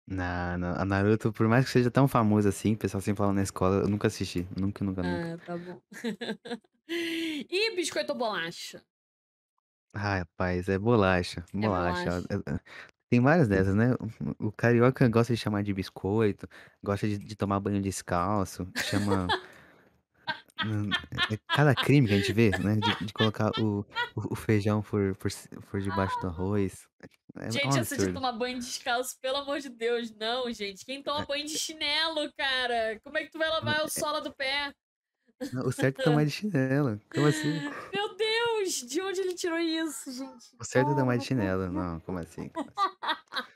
Não, não, a Naruto, por mais que seja tão famoso assim, o pessoal sempre fala na escola, eu nunca assisti, nunca, nunca, nunca. Ah, tá bom. E biscoito ou bolacha? Ai, rapaz, é bolacha, É bolacha. bolacha. Eh eh, tem várias dessas, né. O o carioca gosta de chamar de biscoito, gosta de de tomar banho descalço, chama hum, é cada crime que a gente vê, né, de de colocar o o o feijão por por ci por debaixo do arroz, é é um Gente, essa de absurdo. tomar banho descalço, pelo amor de Deus, não, gente. Quem toma É banho de é chinelo, cara? Como é que tu vai lavar o é sola do pé? Não, o certo é tomar de chinelo, como assim? Meu Deus, de onde ele tirou isso, gente? O certo é tomar de chinelo. Não, como assim, como assim?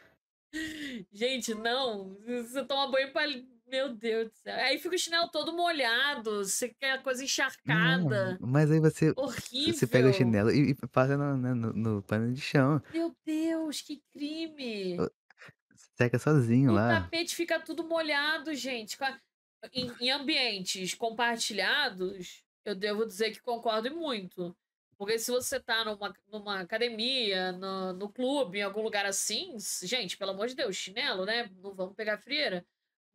Gente, não, você toma banho pra meu Deus do céu. Aí fica o chinelo todo molhado, você quer a coisa Não, encharcada. mas aí você você pega o Horrível. chinelo e e passa no, no no pano de chão. Meu Deus, que crime. O seca sozinho O lá. tapete fica tudo molhado, gente, em em ambientes compartilhados, eu devo dizer que concordo muito. Porque se você tá numa numa academia, no no clube, em algum lugar assim, gente, pelo amor de Deus, chinelo, né, não vamos pegar frieira.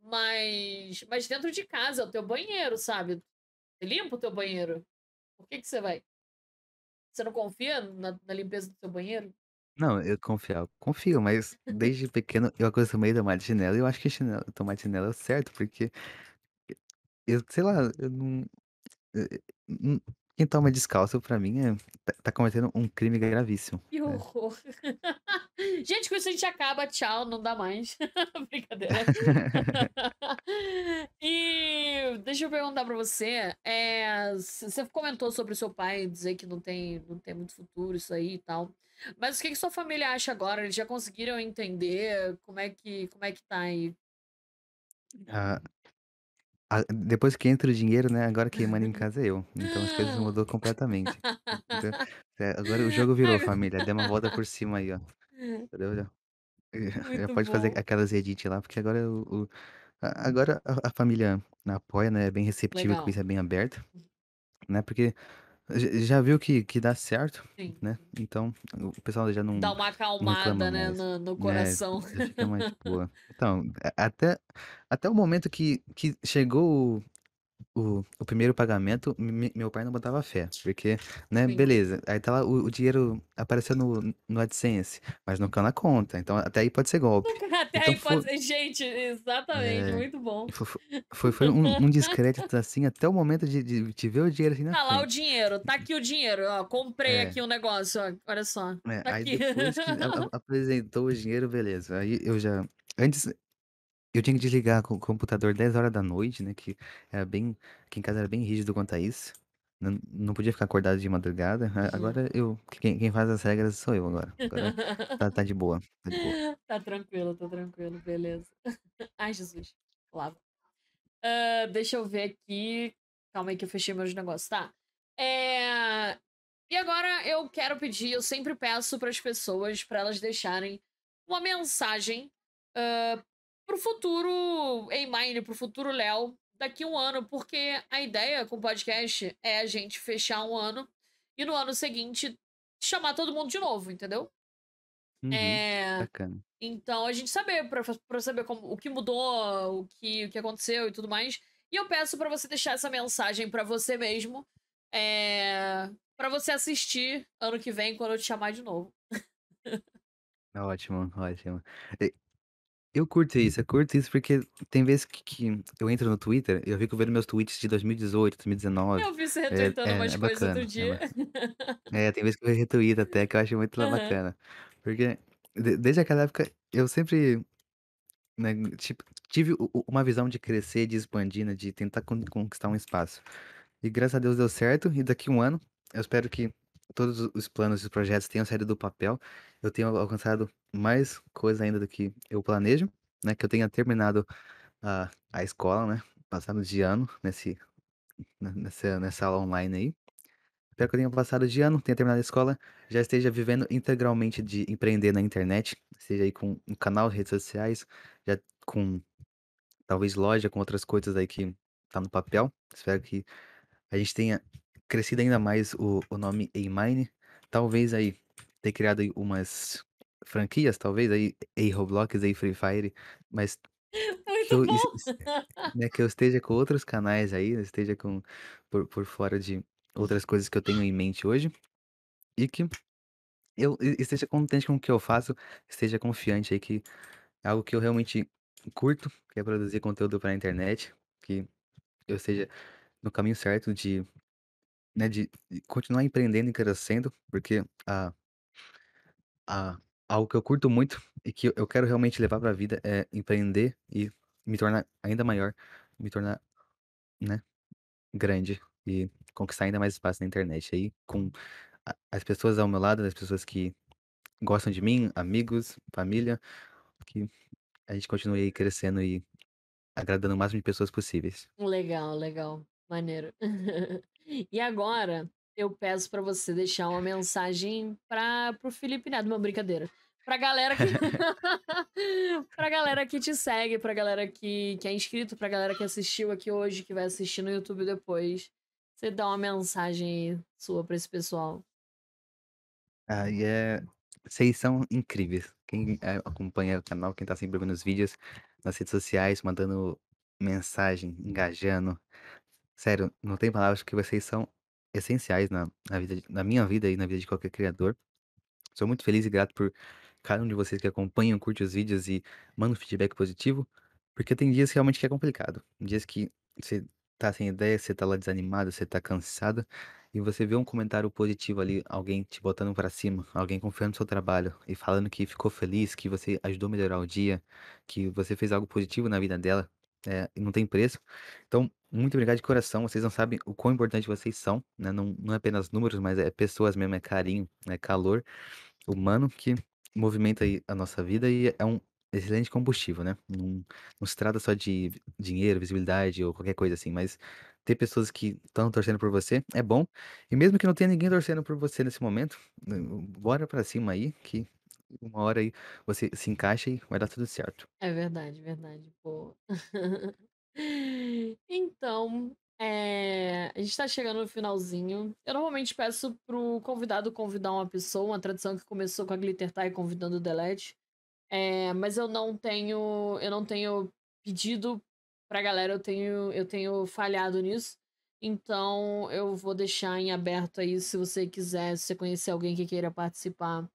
Mas mas dentro de casa, é o teu banheiro, sabe. Você limpa o teu banheiro. Por que que você vai você não confia na na limpeza do teu banheiro? Não, eu confiava confio, mas desde pequeno eu acostumei tomar de chinelo e eu acho que chinelo tomar de chinelo é o certo, porque eu sei lá, eu não quem toma descalço pra mim é tá tá cometendo um crime gravíssimo, Que né. horror. Gente, com isso a gente acaba, tchau, não dá mais. Brincadeira. E deixa eu perguntar pra você, você você comentou sobre o seu pai dizer que não tem não tem muito futuro isso aí e tal, mas o que que sua família acha agora? Eles já conseguiram entender como é que como é que tá aí? Ah depois que entra o dinheiro, né, agora quem manda em casa é eu, então as coisas mudou completamente. Entendeu. Eh, agora o jogo virou família, dei uma volta por cima aí, ó. Entendeu, já já Muito pode fazer bom. aquelas edit lá, porque agora o o a agora a a família apoia, né, é bem receptível com Legal. isso, é bem aberta, né, porque já viu que que dá certo, Sim, né, então o pessoal já Dá não uma não reclama acalmada, né, no no É, coração. já fica mais boa. Então, até até o momento que que chegou o o primeiro pagamento, me meu pai não botava fé, porque, né, Sim. beleza, aí tá lá o o dinheiro apareceu no no AdSense, mas não caiu na conta, então até aí pode ser golpe. Até Então aí pode foi ser gente, exatamente, é, muito bom. fo fo foi foi um um descrédito, assim, até o momento de de de ver o dinheiro, assim, na Tá lá o frente. dinheiro, tá aqui o dinheiro, ó, comprei É. aqui um negócio, ó, olha só, É, tá aí aqui. depois que a a apresentou o dinheiro, beleza, aí eu já antes eu tinha que desligar o computador 22h, né, que era bem aqui em casa era bem rígido quanto a isso, não não podia ficar acordado de madrugada, a Uhum. agora eu quem quem faz as regras sou eu agora, agora tá tá de boa, tá de boa. Tá tranquilo, tá tranquilo, beleza. Ai Jesus, lá Hã, deixa eu ver aqui, calma aí que eu fechei meus negócios, tá. Eh, e agora eu quero pedir, eu sempre peço para as pessoas, para elas deixarem uma mensagem, hã, para o futuro Amine, para o futuro Léo, daqui 1 ano, porque a ideia com o podcast é a gente fechar 1 ano, e no ano seguinte chamar todo mundo de novo, entendeu? Uhum, Eh, bacana. então a gente saber, pra saber como o que mudou, o que o que aconteceu e tudo mais. E eu peço pra você deixar essa mensagem pra você mesmo, eh, pra você assistir ano que vem quando eu te chamar de novo. Ótimo, ótimo. E eu curto isso, eu curto isso, porque tem vezes que que eu entro no Twitter, eu fico vendo meus tweets de 2018, 2019, Eu vi você é retweetando é umas é coisas outro é dia. ba é, tem vezes que eu retuito até, que eu acho muito Aham. bacana, porque de desde aquela época eu sempre, né, tipo, tive uma visão de crescer, de expandir, né, de tentar con conquistar um espaço. E graças a Deus deu certo, e daqui 1 ano, eu espero que todos os planos e os projetos tenham saído do papel, eu tenha alcançado mais coisa ainda do que eu planejo, né, que eu tenha terminado a a escola, né, passado de ano nesse ne nessa nessa aula online aí. Espero que eu tenha passado de ano, tenha terminado a escola, já esteja vivendo integralmente de empreender na internet, seja aí com um canal de redes sociais, já com talvez loja, com outras coisas aí que tá no papel. Espero que a gente tenha crescido ainda mais o o nome Amine, talvez aí ter criado aí umas franquias, talvez aí, aí Roblox, aí Free Fire, mas que eu né, que eu esteja com outros canais aí, esteja com por por fora de outras coisas que eu tenho em mente hoje, e que eu esteja contente com o que eu faço, esteja confiante aí que é algo que eu realmente curto, que é produzir conteúdo pra internet, que eu esteja no caminho certo de, né, de continuar empreendendo e crescendo, porque a a algo que eu curto muito e que eu quero realmente levar pra vida é empreender e me tornar ainda maior, me tornar, né, grande e conquistar ainda mais espaço na internet aí com a as pessoas ao meu lado, as pessoas que gostam de mim, amigos, família, que a gente continue aí crescendo e agradando o máximo de pessoas possíveis. Legal, legal, maneiro. E agora, eu peço pra você deixar uma mensagem para o Felipe Neto não, brincadeira, pra galera que pra galera que te segue, pra galera que que é inscrito, pra galera que assistiu aqui hoje, que vai assistir no YouTube depois, você dá uma mensagem sua pra esse pessoal. Ai, é vocês são incríveis. Quem, eh, acompanha o canal, quem tá sempre vendo os vídeos nas redes sociais, mandando mensagem, engajando, sério, não tem palavras, porque vocês são essenciais na na vida na minha vida e na vida de qualquer criador. Sou muito feliz e grato por cada um de vocês que acompanham, curte os vídeos e manda um feedback positivo, porque tem dias realmente que é complicado, dias que você tá sem ideia, você tá lá desanimado, você tá cansado, e você vê um comentário positivo ali, alguém te botando pra cima, alguém confiando no seu trabalho e falando que ficou feliz, que você ajudou a melhorar o dia, que você fez algo positivo na vida dela, eh, não tem preço. Então, muito obrigado de coração, vocês não sabem o quão importante vocês são, né, não não é apenas números, mas é pessoas mesmo, é carinho, é calor humano que movimenta a nossa vida e é um excelente combustível, né. Não não se trata só de dinheiro, visibilidade ou qualquer coisa assim, mas ter pessoas que estão torcendo por você é bom, e mesmo que não tenha ninguém torcendo por você nesse momento, n bora pra cima aí, que uma hora aí você se encaixa e vai dar tudo certo. É verdade, verdade, boa. Então, É, a gente tá chegando no finalzinho. Eu normalmente peço pro convidado convidar uma pessoa, uma tradição que começou com a Glitter Tie convidando o Delete. É, mas eu não tenho. Eu não tenho pedido pra galera, eu tenho, eu tenho falhado nisso. Então eu vou deixar em aberto aí se você quiser, se você conhecer alguém que queira participar.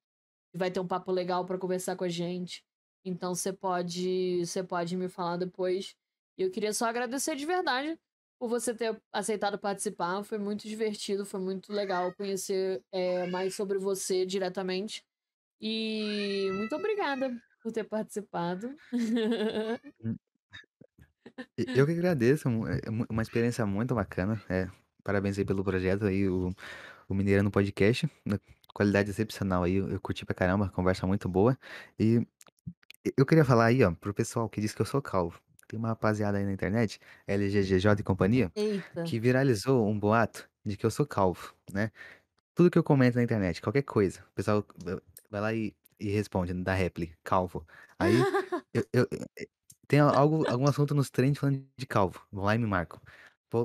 Vai ter um papo legal para conversar com a gente. Então você pode, você pode me falar depois. E eu queria só agradecer de verdade por você ter aceitado participar. Foi muito divertido, foi muito legal conhecer é, mais sobre você diretamente. E muito obrigada por ter participado. Hum. Eu que agradeço, é, é uma experiência muito bacana. É, parabéns aí pelo projeto aí, o, o Mineirando Podcast. Qualidade excepcional aí, eu curti pra caramba, conversa muito boa. E eu queria falar aí, ó, pro pessoal que diz que eu sou calvo. Tem uma rapaziada aí na internet, LGGJ e companhia, Eita. que viralizou um boato de que eu sou calvo, né? Tudo que eu comento na internet, qualquer coisa, o pessoal vai lá e, e responde, dá réplica, calvo. Aí, eu, eu- eu- tem algo, algum assunto nos trends falando de calvo, vão lá e me marcam.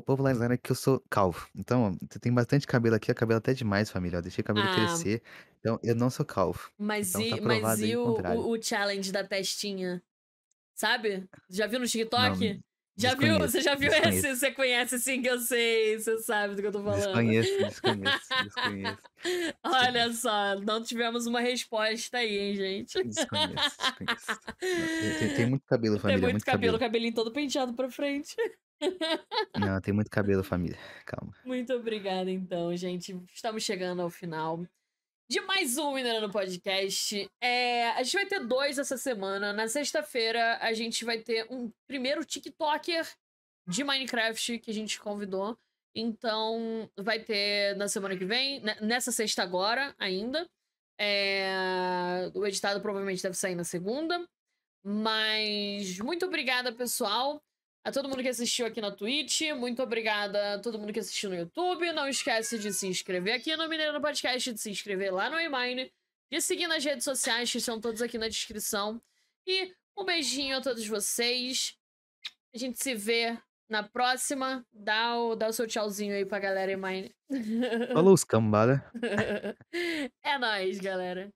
Povo lá dizendo que eu sou calvo. Então, você tem bastante cabelo aqui, é cabelo até demais, família. Eu deixei o cabelo Ah, crescer. Então, eu não sou calvo. mas Então tá e, mas provado aí e o o, contrário. o, o challenge da testinha? Sabe? Já viu no Não, TikTok? Já viu? Você já viu esse? desconheço. Você conhece sim que eu sei. Você sabe do que eu tô falando. Desconheço, desconheço, desconheço. Olha só, não tivemos uma resposta aí, hein, gente? Desconheço, desconheço. Não, tem, tem- tem muito cabelo, Tem família, muito muito cabelo, cabelo. cabelinho todo penteado pra frente. Não, tem muito cabelo, família. Calma. Muito obrigada, então, gente. Estamos chegando ao final de mais um Minerando Podcast. É, a gente vai ter dois essa semana. Na sexta-feira, a gente vai ter um primeiro TikToker de Minecraft que a gente convidou. Então, vai ter na semana que vem, ne- nessa sexta agora ainda. É, o editado provavelmente deve sair na segunda. Mas muito obrigada, pessoal. A todo mundo que assistiu aqui na Twitch, muito obrigada a todo mundo que assistiu no YouTube. Não esquece de se inscrever aqui no Mineiro Podcast, de se inscrever lá no Emine, de seguir nas redes sociais, que estão todas aqui na descrição. E um beijinho a todos vocês. A gente se vê na próxima. Dá o, dá o seu tchauzinho aí pra galera Emine. Falou os cambada. é nóis, galera.